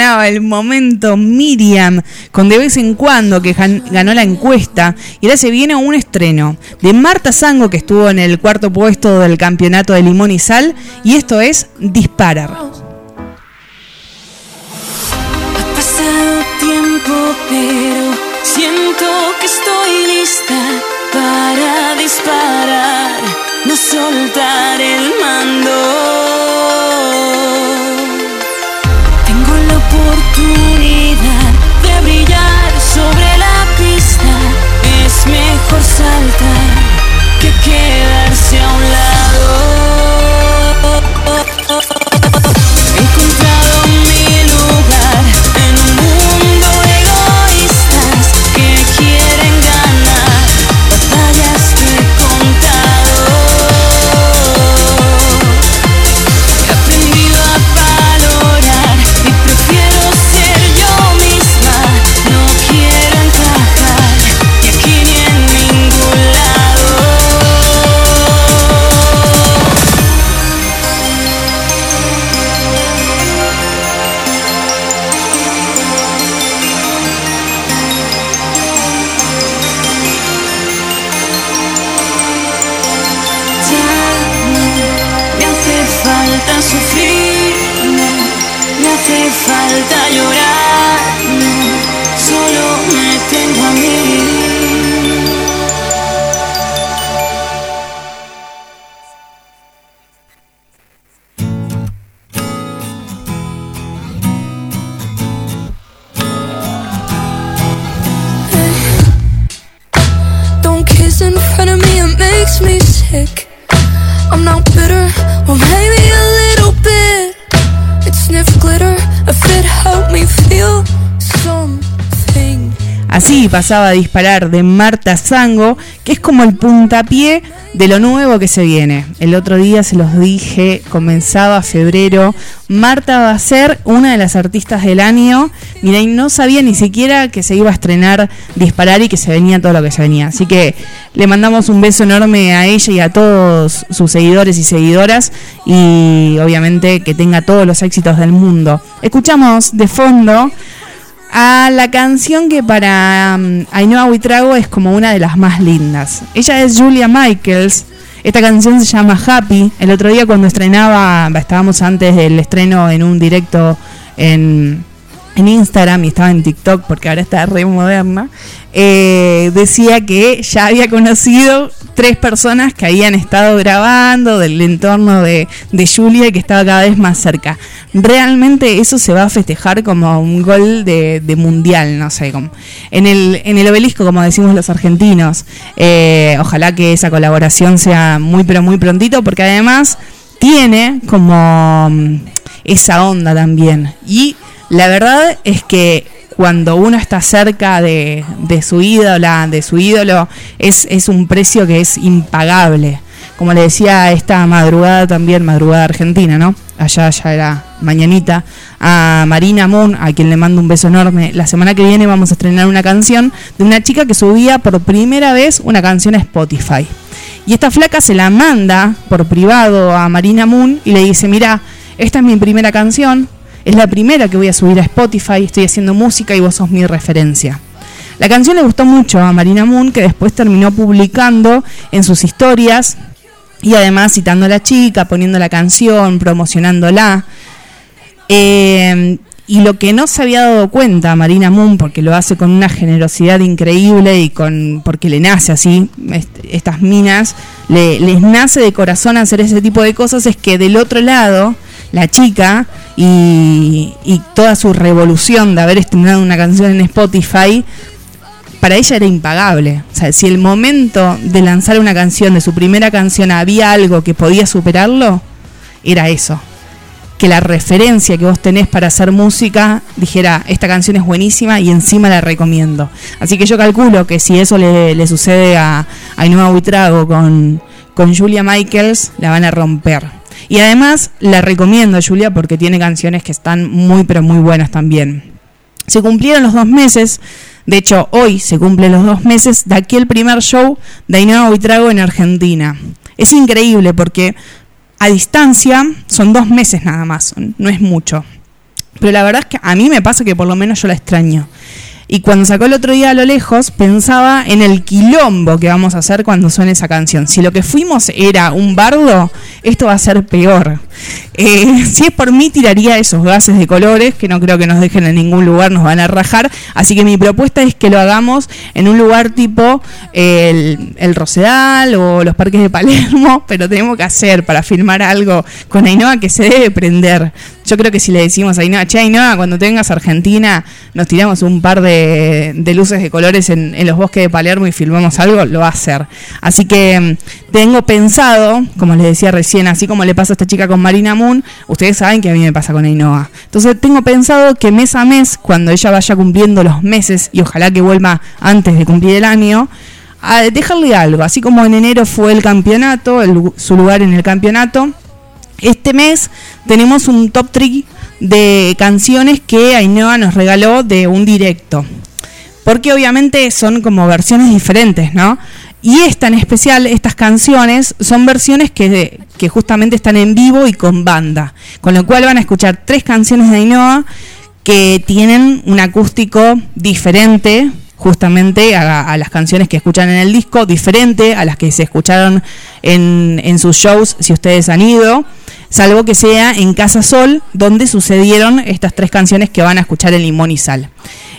el momento Miriam, con de vez en cuando que ganó la encuesta. Y ahora se viene un estreno de Marta Sango, que estuvo en el cuarto puesto del campeonato de Limón y Sal. Y esto es Disparar. Ha pasado tiempo, pero siento que estoy lista para disparar, no soltar el mando. Así pasaba a disparar de Marta Zango, que es como el puntapié de lo nuevo que se viene. El otro día se los dije, comenzaba febrero. Marta va a ser una de las artistas del año. Mira, y no sabía ni siquiera que se iba a estrenar Disparar y que se venía todo lo que se venía. Así que le mandamos un beso enorme a ella y a todos sus seguidores y seguidoras. Y obviamente que tenga todos los éxitos del mundo. Escuchamos de fondo a la canción que para um, Ainhoa Huitrago es como una de las más lindas. Ella es Julia Michaels. Esta canción se llama Happy. El otro día cuando estrenaba, estábamos antes del estreno en un directo en, en Instagram y estaba en TikTok porque ahora está re moderna. Eh, decía que ya había conocido tres personas que habían estado grabando del entorno de, de Julia que estaba cada vez más cerca. Realmente eso se va a festejar como un gol de, de mundial, no sé, en el, en el obelisco, como decimos los argentinos. Eh, ojalá que esa colaboración sea muy, pero muy prontito, porque además tiene como mm, esa onda también. Y la verdad es que cuando uno está cerca de, su ídola, de su ídolo, es, es un precio que es impagable. Como le decía esta madrugada también, madrugada argentina, ¿no? Allá ya era mañanita, a Marina Moon, a quien le mando un beso enorme. La semana que viene vamos a estrenar una canción de una chica que subía por primera vez una canción a Spotify. Y esta flaca se la manda por privado a Marina Moon y le dice, mira, esta es mi primera canción, es la primera que voy a subir a Spotify, estoy haciendo música y vos sos mi referencia. La canción le gustó mucho a Marina Moon, que después terminó publicando en sus historias y además citando a la chica, poniendo la canción, promocionándola. Eh, y lo que no se había dado cuenta Marina Moon, porque lo hace con una generosidad increíble y con porque le nace así, est- estas minas, le- les nace de corazón hacer ese tipo de cosas, es que del otro lado, la chica y, y toda su revolución de haber estrenado una canción en Spotify, para ella era impagable. O sea, si el momento de lanzar una canción, de su primera canción, había algo que podía superarlo, era eso. Que la referencia que vos tenés para hacer música dijera, esta canción es buenísima y encima la recomiendo. Así que yo calculo que si eso le, sucede a, a Buitrago con, con Julia Michaels, la van a romper. Y además la recomiendo a Julia porque tiene canciones que están muy pero muy buenas también. Se cumplieron los dos meses, de hecho hoy se cumplen los dos meses de aquel primer show de Ainhoa Buitrago en Argentina. Es increíble porque a distancia son dos meses nada más, no es mucho. Pero la verdad es que a mí me pasa que por lo menos yo la extraño. Y cuando sacó el otro día a lo lejos, pensaba en el quilombo que vamos a hacer cuando suene esa canción. Si lo que fuimos era un bardo, esto va a ser peor. Eh, si es por mí, tiraría esos gases de colores que no creo que nos dejen en ningún lugar, nos van a rajar. Así que mi propuesta es que lo hagamos en un lugar tipo eh, el, Rosedal o los parques de Palermo, pero tenemos que hacer para filmar algo con Ainhoa que se debe prender. Yo creo que si le decimos a Ainhoa, che Ainhoa, cuando tengas Argentina, nos tiramos un par de, luces de colores en, en los bosques de Palermo y filmamos algo, lo va a hacer. Así que mm, tengo pensado, como les decía recién, así como le pasa a esta chica con Marina Moon, ustedes saben que a mí me pasa con Ainhoa. Entonces tengo pensado que mes a mes, cuando ella vaya cumpliendo los meses, y ojalá que vuelva antes de cumplir el año, dejarle algo. Así como en enero fue el campeonato, su lugar en el campeonato, este mes tenemos un top 3 de canciones que Ainhoa nos regaló de un directo. Porque obviamente son como versiones diferentes, ¿no? Y esta en especial, estas canciones, son versiones que, que justamente están en vivo y con banda. Con lo cual van a escuchar tres canciones de Ainhoa que tienen un acústico diferente justamente a, las canciones que escuchan en el disco, diferente a las que se escucharon en, en sus shows, si ustedes han ido, salvo que sea en Casa Sol, donde sucedieron estas tres canciones que van a escuchar en Limón y Sal.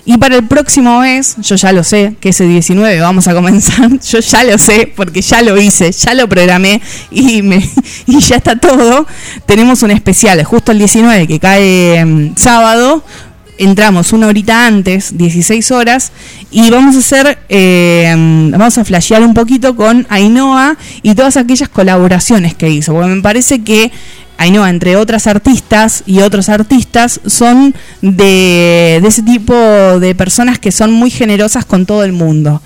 Y para el próximo mes, yo ya lo sé, que ese 19 vamos a comenzar, yo ya lo sé, porque ya lo hice, ya lo programé y, me, y ya está todo. Tenemos un especial, justo el 19, que cae mm, sábado, entramos una horita antes, 16 horas, y vamos a hacer, eh, vamos a flashear un poquito con Ainhoa y todas aquellas colaboraciones que hizo, porque me parece que Ainhoa, entre otras artistas y otros artistas, son de, de ese tipo de personas que son muy generosas con todo el mundo.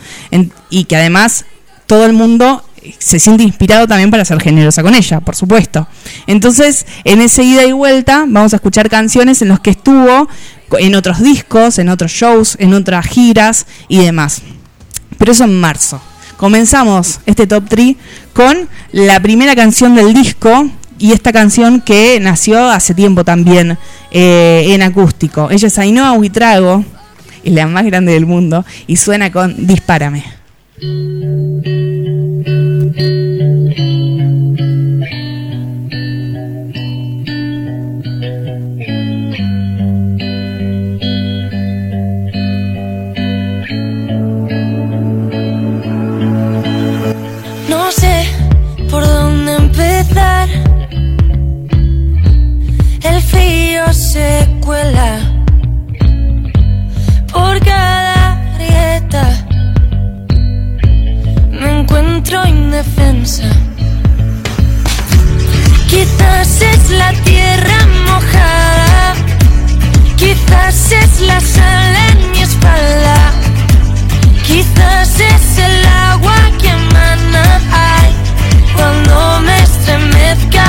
Y que además todo el mundo se siente inspirado también para ser generosa con ella, por supuesto. Entonces, en ese ida y vuelta, vamos a escuchar canciones en los que estuvo en otros discos, en otros shows, en otras giras y demás. Pero eso en marzo. Comenzamos este top 3 con la primera canción del disco y esta canción que nació hace tiempo también eh, en acústico. Ella es Ainhoa Huitrago, es la más grande del mundo, y suena con Dispárame. Quizás es la tierra mojada. Quizás es la sal en mi espalda. Quizás es el agua que emana ay, cuando me estremezca,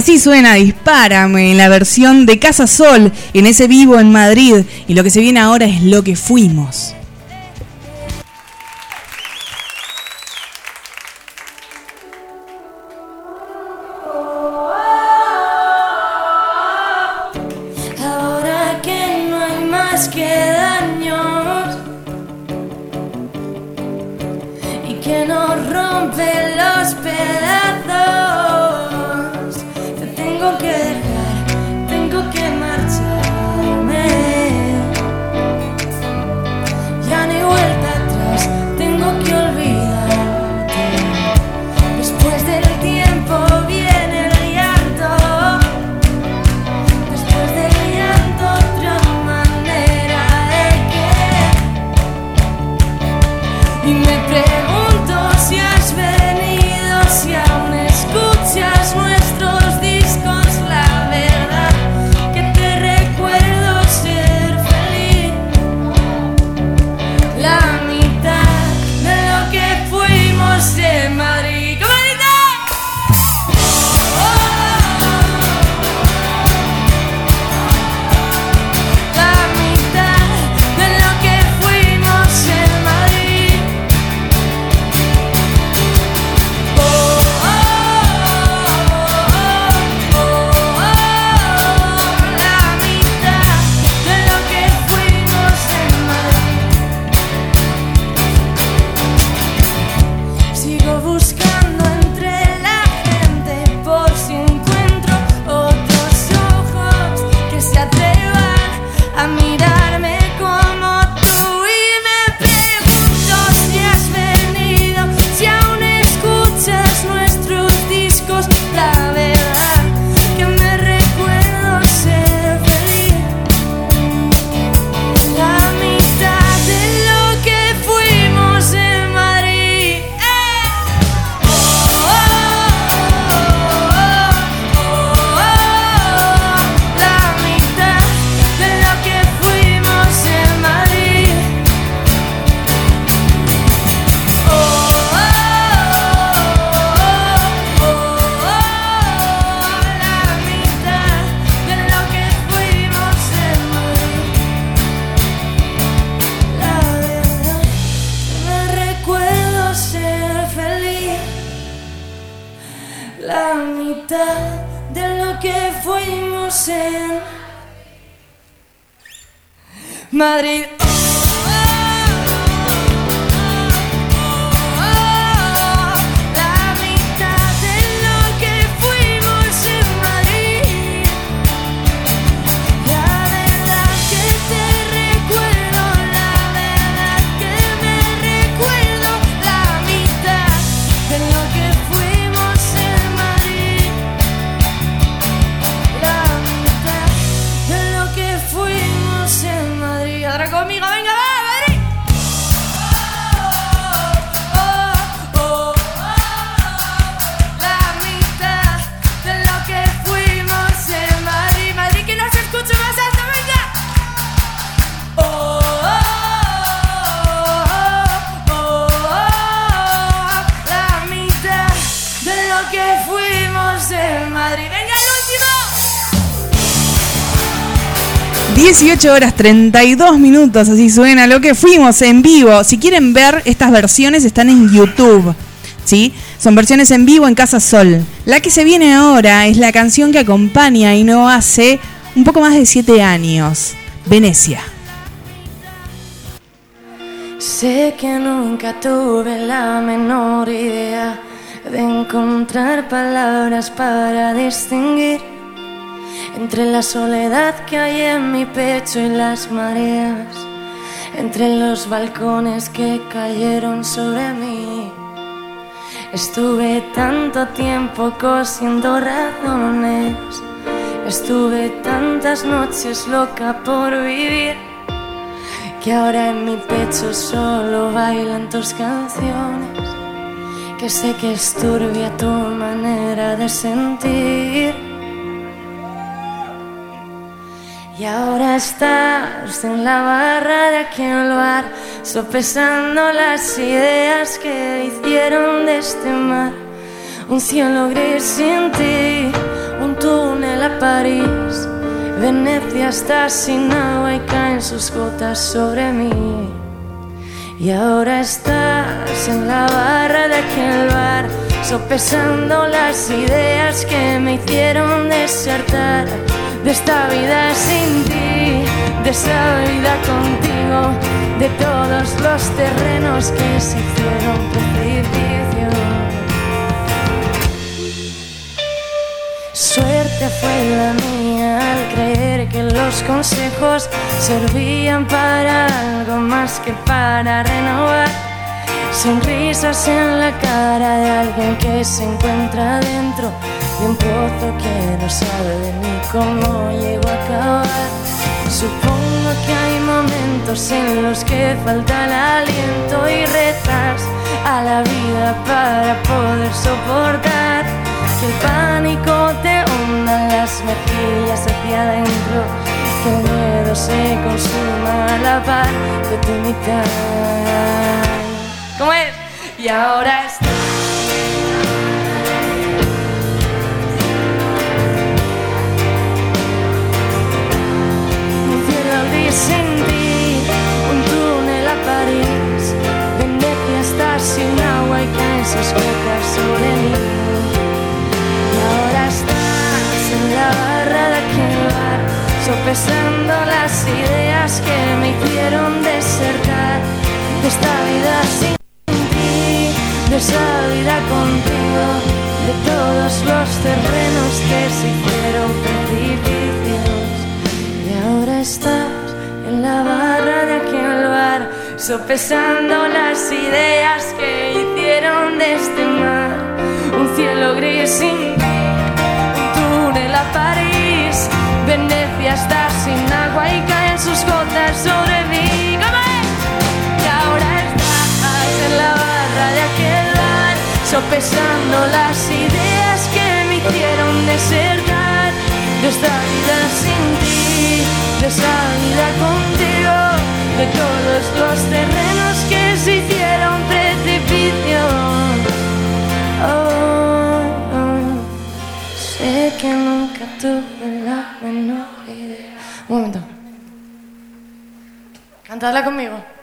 Así suena Dispárame en la versión de Casa Sol, en ese vivo en Madrid. Y lo que se viene ahora es lo que fuimos. 18 horas 32 minutos, así suena lo que fuimos en vivo. Si quieren ver estas versiones están en YouTube. ¿Sí? Son versiones en vivo en Casa Sol. La que se viene ahora es la canción que acompaña y no hace un poco más de 7 años. Venecia. Sé que nunca tuve la menor idea de encontrar palabras para distinguir entre la soledad que hay en mi pecho y las mareas, entre los balcones que cayeron sobre mí. Estuve tanto tiempo cosiendo razones, estuve tantas noches loca por vivir, que ahora en mi pecho solo bailan tus canciones, que sé que es turbia tu manera de sentir. Y ahora estás en la barra de aquel bar, sopesando las ideas que hicieron de este mar un cielo gris sin ti, un túnel a París. Venecia está sin agua y caen sus gotas sobre mí. Y ahora estás en la barra de aquel bar, sopesando las ideas que me hicieron desertar de esta vida sin ti, de esa vida contigo, de todos los terrenos que se hicieron precipicio. Suerte fue la mía al creer que los consejos servían para algo más que para renovar. Sonrisas en la cara de alguien que se encuentra dentro de un pozo que no sabe mí cómo llego a acabar. Supongo que hay momentos en los que falta el aliento y rezas a la vida para poder soportar que el pánico te hunda las mejillas hacia adentro, que el miedo se consuma a la par de tu mitad. ¿Cómo es? Y ahora estoy. Ti, un túnel a París. Venecia está sin agua y caen sus gotas sobre mí. Y ahora estás en la barra de aquel bar, sopesando las ideas que me hicieron desertar de esta vida sin ti, de esa vida contigo, de todos los terrenos que se hicieron precipicios. Y ahora estás en la barra de aquel bar, sopesando las ideas que hicieron de este mar un cielo gris sin ti, un túnel a París, Venecia está sin agua y caen sus gotas sobre mí. Y ahora estás en la barra de aquel bar, sopesando las ideas que me hicieron desertar de esta vida sin ti, de esa vida contigo, de todos los terrenos que se hicieron precipicio. Oh, oh, sé que nunca tuve la menor idea. Un momento. Cantadla conmigo.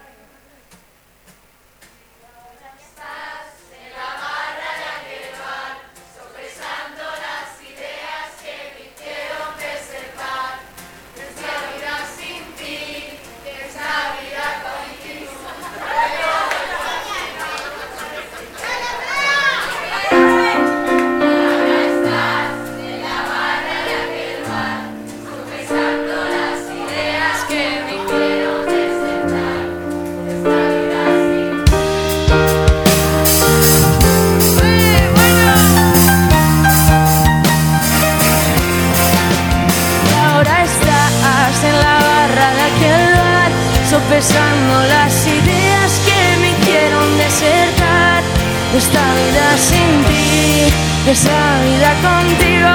Sopesando las ideas que me hicieron desertar de esta vida sin ti, de esa vida contigo,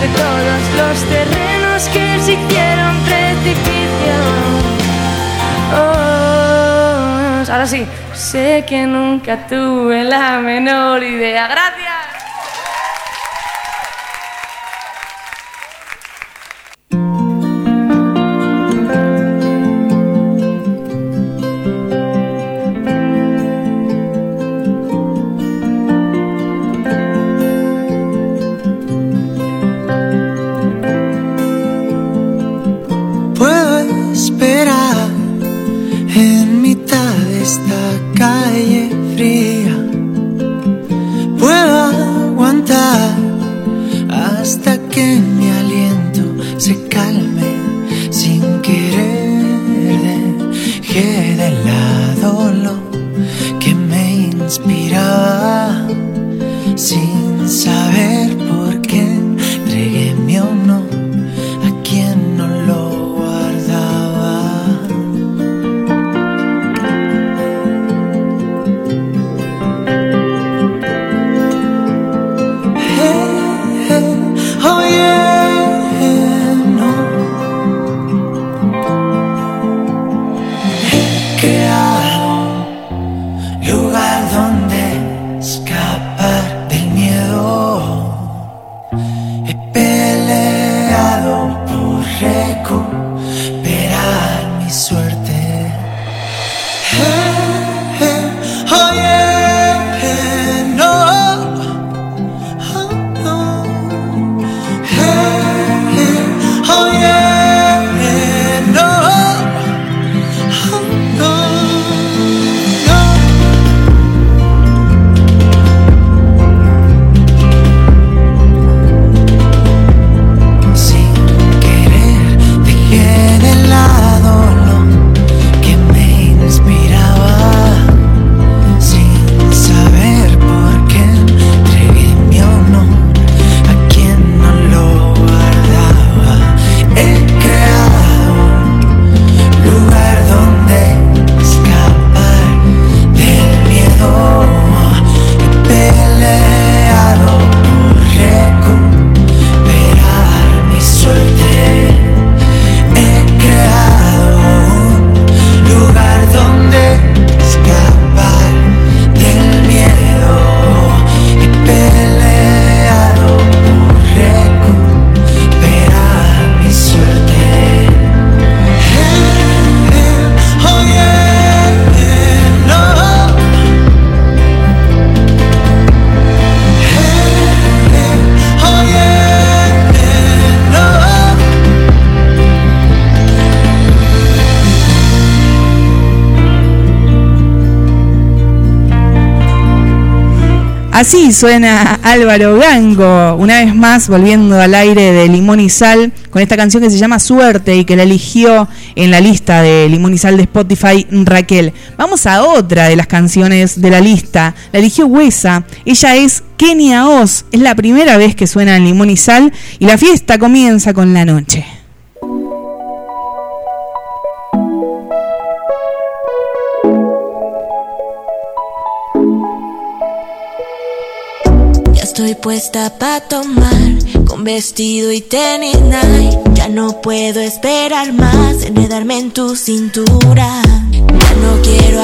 de todos los terrenos que se hicieron precipicio. Oh, ahora sí, sé que nunca tuve la menor idea. Gracias. Suena Álvaro Gango, una vez más volviendo al aire de Limón y Sal, con esta canción que se llama Suerte y que la eligió en la lista de Limón y Sal de Spotify Raquel. Vamos a otra de las canciones de la lista, la eligió Huesa, ella es Kenia Oz, es la primera vez que suena en Limón y Sal y la fiesta comienza con la noche. Estoy puesta pa' tomar con vestido y tenis night. Ya no puedo esperar más, enredarme en tu cintura. Ya no quiero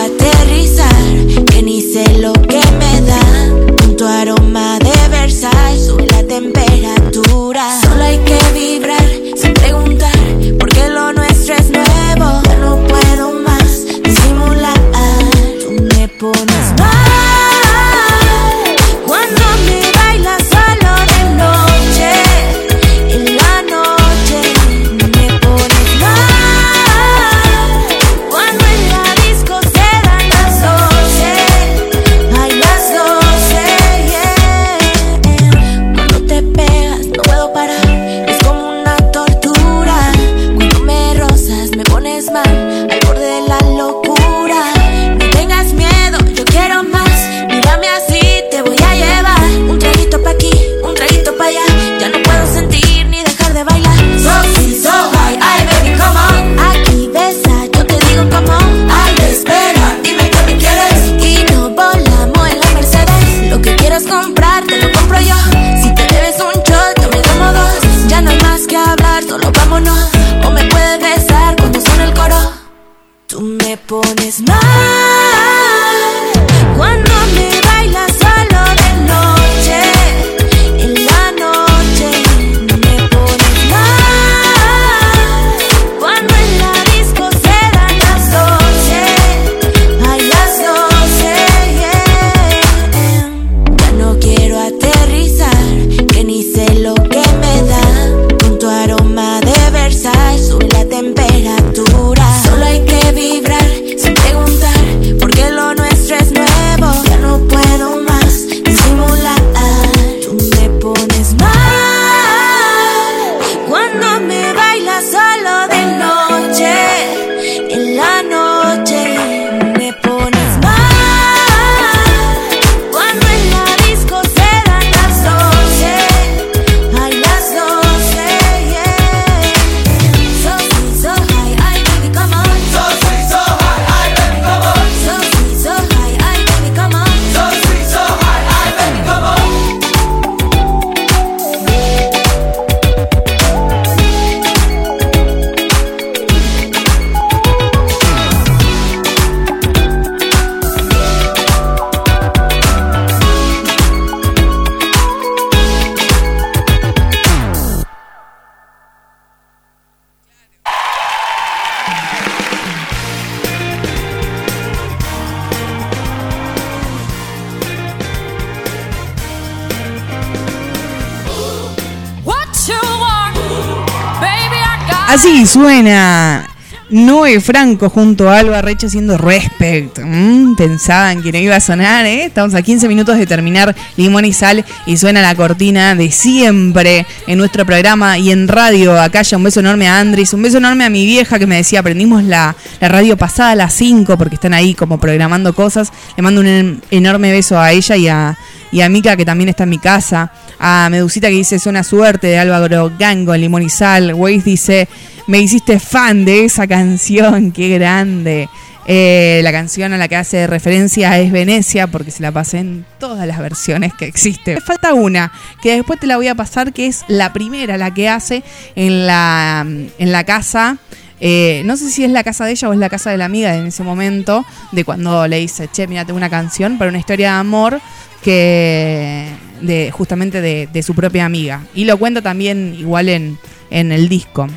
Franco junto a Alba Reche haciendo Respect. Mm, pensaban que no iba a sonar, ¿eh? Estamos a 15 minutos de terminar Limón y Sal y suena la cortina de siempre en nuestro programa y en radio. Acá ya un beso enorme a Andris, un beso enorme a mi vieja que me decía, aprendimos la, la radio pasada a las 5 porque están ahí como programando cosas. Le mando un en- enorme beso a ella y a, y a Mica que también está en mi casa. A Medusita que dice Suena Suerte de Álvaro Gango, Limón y Sal. Waze dice Me hiciste fan de esa canción, qué grande. Eh, la canción a la que hace referencia es Venecia porque se la pasé en todas las versiones que existen. Falta una que después te la voy a pasar que es la primera, la que hace en la, en la casa. eh, no sé si es la casa de ella o es la casa de la amiga en ese momento, de cuando le dice, che, mira, tengo una canción para una historia de amor que de justamente de, de su propia amiga. Y lo cuenta también igual en, en el disco.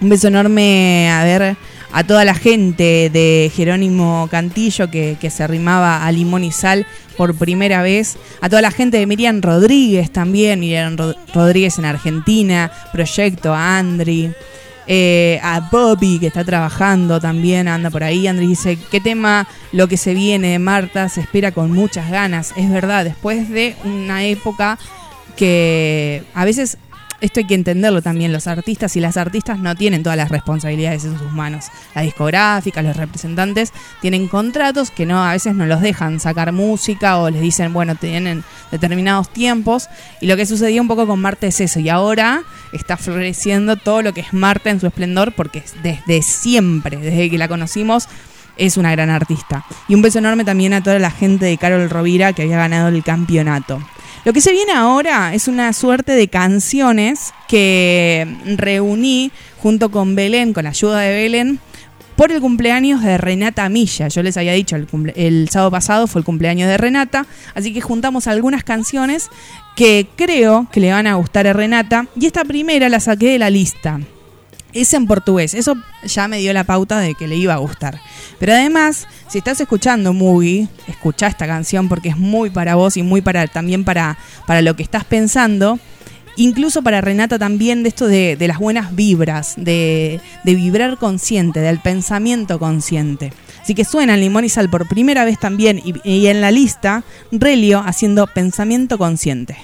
Un beso enorme a ver a toda la gente de Jerónimo Cantillo que, que se arrimaba a Limón y Sal por primera vez. A toda la gente de Miriam Rodríguez también, Miriam Ro- Rodríguez en Argentina, Proyecto, a Andri. eh, a Bobby que está trabajando también, anda por ahí. Andrés dice, ¿qué tema lo que se viene Marta se espera con muchas ganas? Es verdad, después de una época que a veces esto hay que entenderlo también, los artistas y las artistas no tienen todas las responsabilidades en sus manos. La discográfica, los representantes tienen contratos que no a veces no los dejan sacar música o les dicen, bueno, tienen determinados tiempos. Y lo que sucedió un poco con Marta es eso. Y ahora está floreciendo todo lo que es Marta en su esplendor porque desde siempre, desde que la conocimos, es una gran artista. Y un beso enorme también a toda la gente de Carol Rovira que había ganado el campeonato. Lo que se viene ahora es una suerte de canciones que reuní junto con Belén, con la ayuda de Belén, por el cumpleaños de Renata Milla. Yo les había dicho, el, cumple- el sábado pasado fue el cumpleaños de Renata, así que juntamos algunas canciones que creo que le van a gustar a Renata. Y esta primera la saqué de la lista. Es en portugués, eso ya me dio la pauta de que le iba a gustar. Pero además, si estás escuchando Movie, escucha esta canción porque es muy para vos y muy para también para, para lo que estás pensando. Incluso para Renata también de esto de, de las buenas vibras, de, de vibrar consciente, del pensamiento consciente. Así que suena Limón y Sal por primera vez también y, y en la lista, Relio haciendo pensamiento consciente.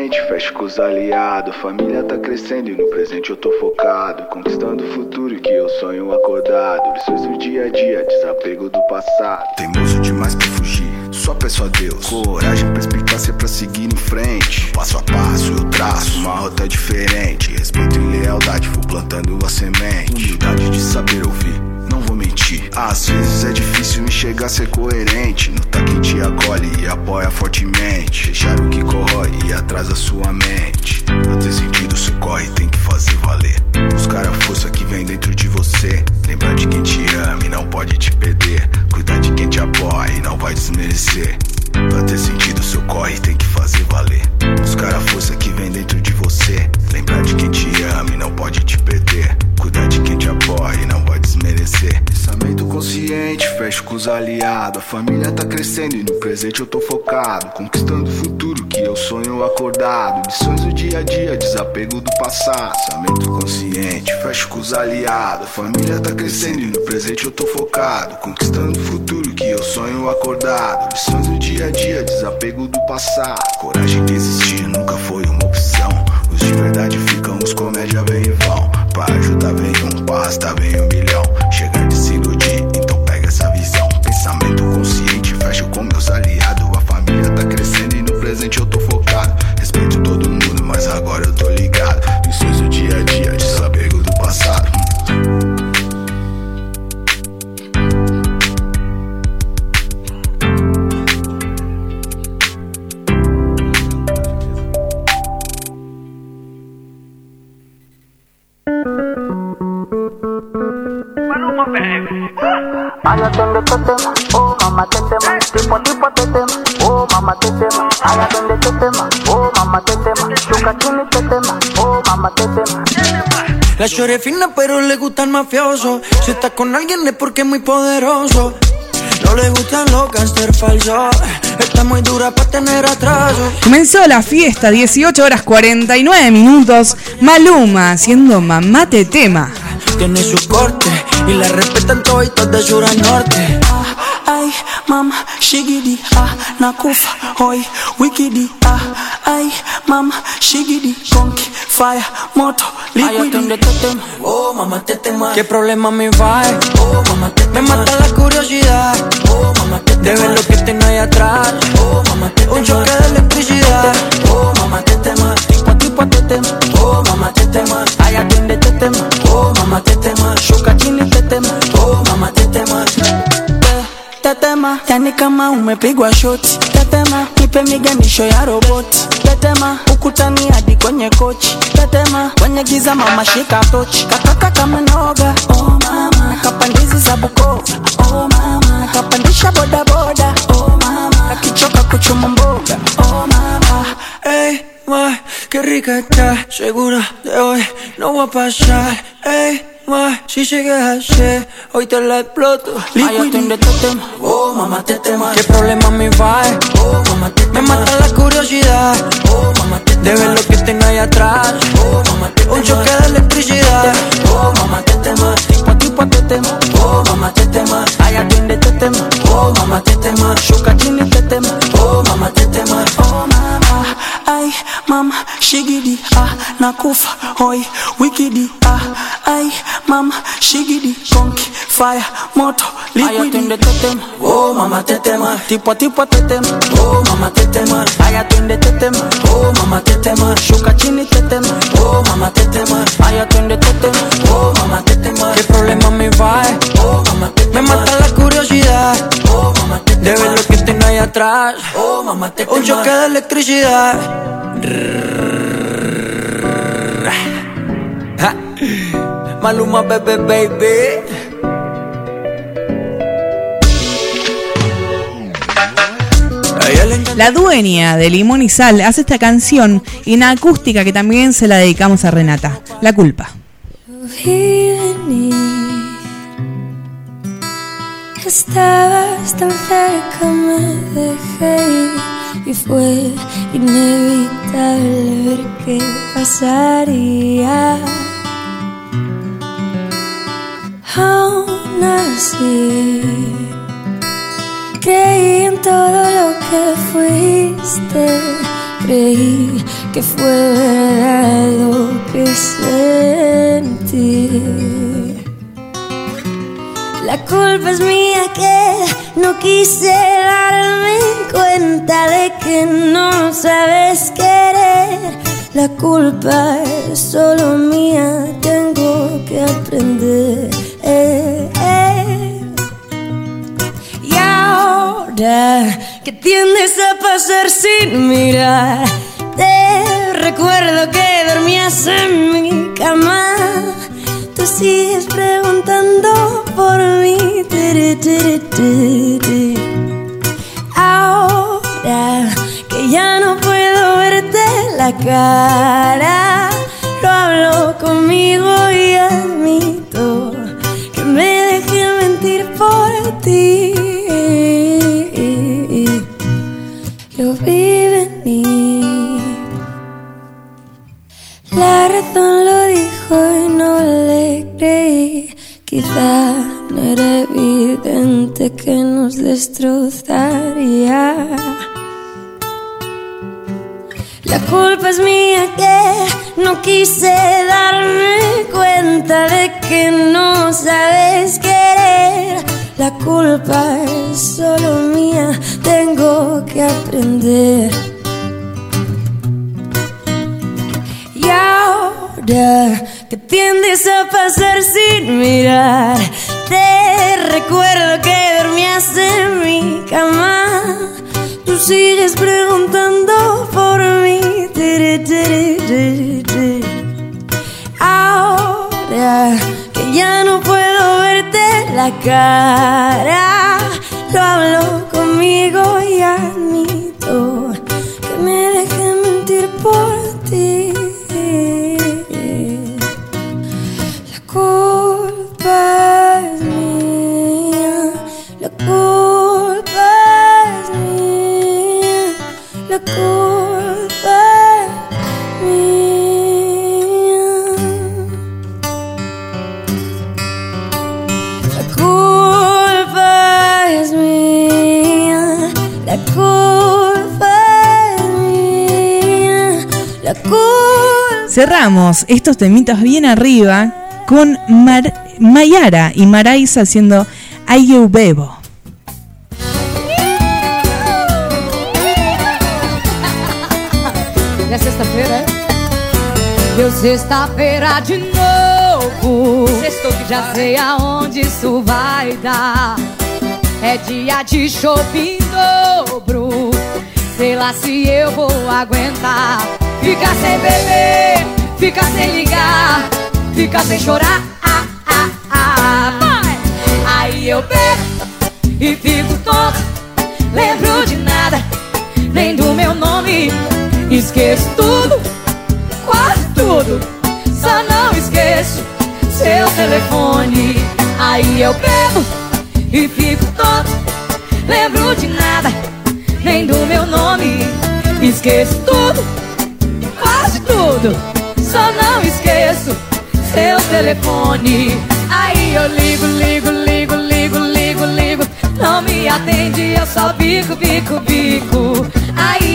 Consciente, fecho com os aliados. Família tá crescendo e no presente eu tô focado. Conquistando o futuro que eu sonho acordado. Lições do dia a dia, desapego do passado. Teimoso demais pra fugir, só peço a Deus. Coragem, perspicácia pra seguir em frente. Passo a passo eu traço uma rota diferente. Respeito e lealdade, vou plantando a semente. Humildade de saber ouvir. Não vou mentir, às vezes é difícil enxergar ser coerente. Notar quem te acolhe e apoia fortemente. Deixar o que corrói e atrasa sua mente. Pra ter sentido, se corre, tem que fazer valer. Buscar a força que vem dentro de você. Lembrar de quem te ama e não pode te perder. Cuidar de quem te apoia e não vai desmerecer. Pra ter sentido, seu corre tem que fazer valer. Buscar a força que vem dentro de você. Lembrar de quem te ama e não pode te perder. Cuidar de quem te apoia e não vai desmerecer. Pensamento consciente, fecho com os aliados. A família tá crescendo e no presente eu tô focado. Conquistando o futuro que eu sonho acordado. Lições do dia a dia, desapego do passado. Pensamento consciente, fecho com os aliados. A família tá crescendo e no presente eu tô focado. Conquistando o futuro que eu sonho acordado. Lições do dia a dia, desapego do passado. Coragem de existir nunca foi uma opção. Os de verdade ficam, os comédia vem e vão. Pra ajudar vem arrastar vem um milhão. Chegar de se iludir, então pega essa visão. Pensamento consciente, fecho com meus aliados. A família tá crescendo e no presente eu tô focado. Respeito todo mundo, mas agora eu Ay, atiende este tema, oh mamá te tema, tipo tipo te tema, oh mamá te tema, ay atiende este tema, oh mamá te tema, chuca chini te tema, oh mamá te tema. La chore es fina pero le gusta el mafioso. Si está con alguien es porque es muy poderoso. No le gustan los gangster falsos Está muy dura para tener atraso. Comenzó la fiesta, 18 horas 49 minutos. Maluma haciendo mamá te tema. Tiene su corte y la respetan toditos de sur a norte. Ay, mama, shigidi, ah, nakufa, hoy, wikidi, ah, ay, mama, shigidi, conky, fire, moto, Ay, liquidi. tema, oh mamá te tema ¿Qué problema me va? Oh mamá te Me mata la curiosidad, oh mamá te De ver lo que tengo ahí atrás, oh mamá te Un choque de electricidad, oh mamá te tema Tipo tipo te tema, oh mama tetema, haya twende tetema, oh mama tetema, Shuka chini tetema, oh mama tetema Tetema, yani kama umepigwa shoti. Tetema, nipe miganisho ya roboti. Tetema, ukutani hadi kwenye kochi. Tetema, kwenye giza mama shika tochi. Kataka kama noga, oh mama. Kapandizi za Bukoba, oh mama. Kapandisha boda boda, oh mama. Akichoka kuchuma mboga, oh mama. hey, ma, qué rica está. Segura de hoy no va a pasar. Ey, ma, si sigues así, hoy te la exploto. Ay, yo estoy en oh, mamá, te temas. ¿Qué problema me va? Oh, mamá, te temas. Me mata la curiosidad, oh, mamá, te temas. De ver lo que tengo ahí atrás, oh, mamá, te temas. Un choque de electricidad, oh, mamá, te temas. Tipo a tipo te temas, oh, mamá, te temas. Ay, atiende, te temas, oh, mamá, te temas. Shuka, chini, te temas, oh, Ay, mama, shigidi, ah, nakufa, hoi, wikidi, ah, ay, mama, shigidi, konki, fire, moto, liquidi. Ay, atende tetema, oh mama tetema, tipo tipo tetema, oh mama tetema. Ay, atende tetema, oh mama tetema, shuka chini tetema, oh mama tetema. Ay, atende tetema, oh mama tetema. ¿Qué problema me va? Atrás, oh mama tetema. Un choque de electricidad. Maluma, bebé, baby. La dueña de Limón y Sal hace esta canción en acústica que también se la dedicamos a Renata. La culpa. Estabas tan cerca, me dejé y fue inevitable ver qué pasaría. Aún así, creí en todo lo que fuiste, creí que fue verdad lo que sentí. La culpa es mía que no quise darme cuenta de que no sabes querer. La culpa es solo mía, tengo que aprender. Y ahora que tiendes a pasar sin mirar, te recuerdo que dormías en mi cama. Tú sigues preguntando por mí. Ahora que ya no puedo verte la cara, lo hablo conmigo y admito que me dejé mentir por ti. Quizá no era evidente que nos destrozaría. La culpa es mía que no quise darme cuenta de que no sabes querer. La culpa es solo mía, tengo que aprender. Y ahora que tiendes a pasar sin mirar, te recuerdo que dormías en mi cama. Tú sigues preguntando por mí. Ahora que ya no puedo verte la cara, lo hablo conmigo y admito Cerramos estos temitas bien arriba con Mar- Mayara y Maraisa haciendo Ay eu bebo. É sexta-feira, é? Deu sexta-feira de novo. Sextou que já sei aonde isso vai dar. É dia de shopping dobro. Sei lá se eu vou aguentar. Ficar sem beber, ficar sem ligar, ficar sem chorar. Ah, ah, ah, vai! Aí eu bebo e fico tonto. Lembro de nada, nem do meu nome. Esqueço tudo, quase tudo. Só não esqueço seu telefone. Aí eu bebo e fico tonto. Lembro de nada, nem do meu nome. Esqueço tudo, quase tudo. Só não esqueço seu telefone. Aí eu ligo, ligo, ligo, ligo, ligo, ligo. Não me atende, eu só bico, bico, bico.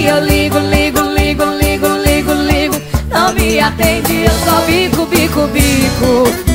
eu ligo, ligo, ligo, ligo, ligo, ligo. Não me atende, eu só bico, bico, bico.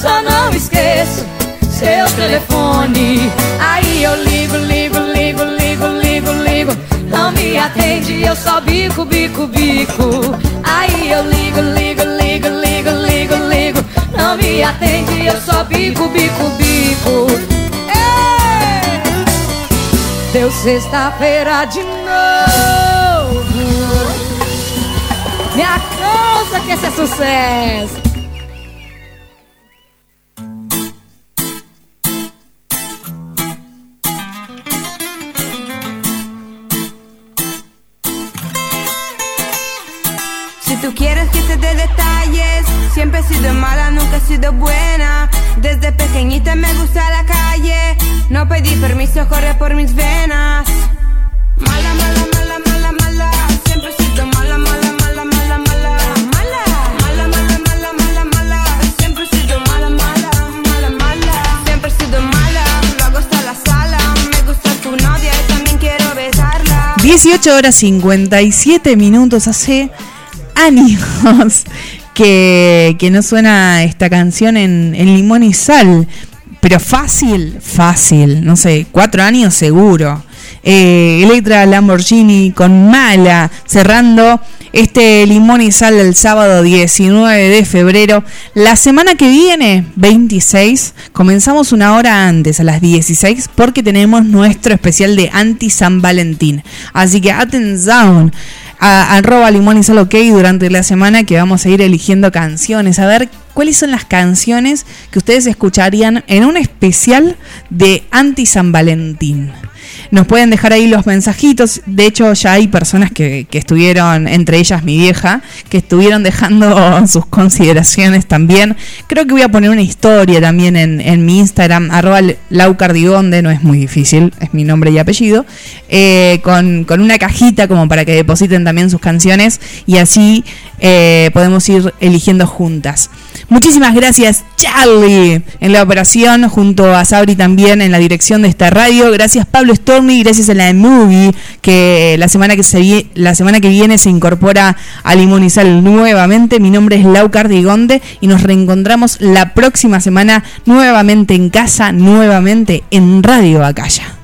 Só não esqueço seu telefone. Aí eu ligo, ligo, ligo, ligo, ligo, ligo. Não me atende, eu só bico, bico, bico. Aí eu ligo, ligo, ligo, ligo, ligo, ligo. Não me atende, eu só bico, bico, bico. Deu sexta-feira de novo. Me acusa que esse é sucesso. Tú quieres que te dé detalles, siempre he sido mala, nunca he sido buena. Desde pequeñita me gusta la calle, no pedí permiso, corre por mis venas. Mala, mala, mala, mala, mala, siempre he sido mala, mala, mala, mala, mala. Mala, mala, mala, mala, mala, siempre he sido mala, mala, mala, mala. Siempre he sido mala, luego está la sala, me gusta tu novia y también quiero besarla. 18 horas 57 minutos hace años que, que no suena esta canción en, en Limón y Sal. Pero fácil, fácil, no sé, cuatro años seguro. Eh, Electra Lamborghini con Mala, cerrando este Limón y Sal del sábado 19 de febrero. La semana que viene, 26, comenzamos una hora antes, a las 16, porque tenemos nuestro especial de anti San Valentín. Así que atención a arroba limón y sal ok durante la semana que vamos a ir eligiendo canciones, a ver cuáles son las canciones que ustedes escucharían en un especial de anti San Valentín. Nos pueden dejar ahí los mensajitos. De hecho, ya hay personas que, que estuvieron, entre ellas mi vieja, que estuvieron dejando sus consideraciones también. Creo que voy a poner una historia también en, en mi Instagram, arroba laucardigonde, no es muy difícil, es mi nombre y apellido, eh, con, con una cajita como para que depositen también sus canciones y así eh, podemos ir eligiendo juntas. Muchísimas gracias Charlie en la operación, junto a Sabri también en la dirección de esta radio. Gracias Pablo Stormy, gracias a la Movie que la semana que, se la semana que viene se incorpora a Sal nuevamente. Mi nombre es Lau Cardigonde y nos reencontramos la próxima semana nuevamente en casa, nuevamente en Radio Acaya.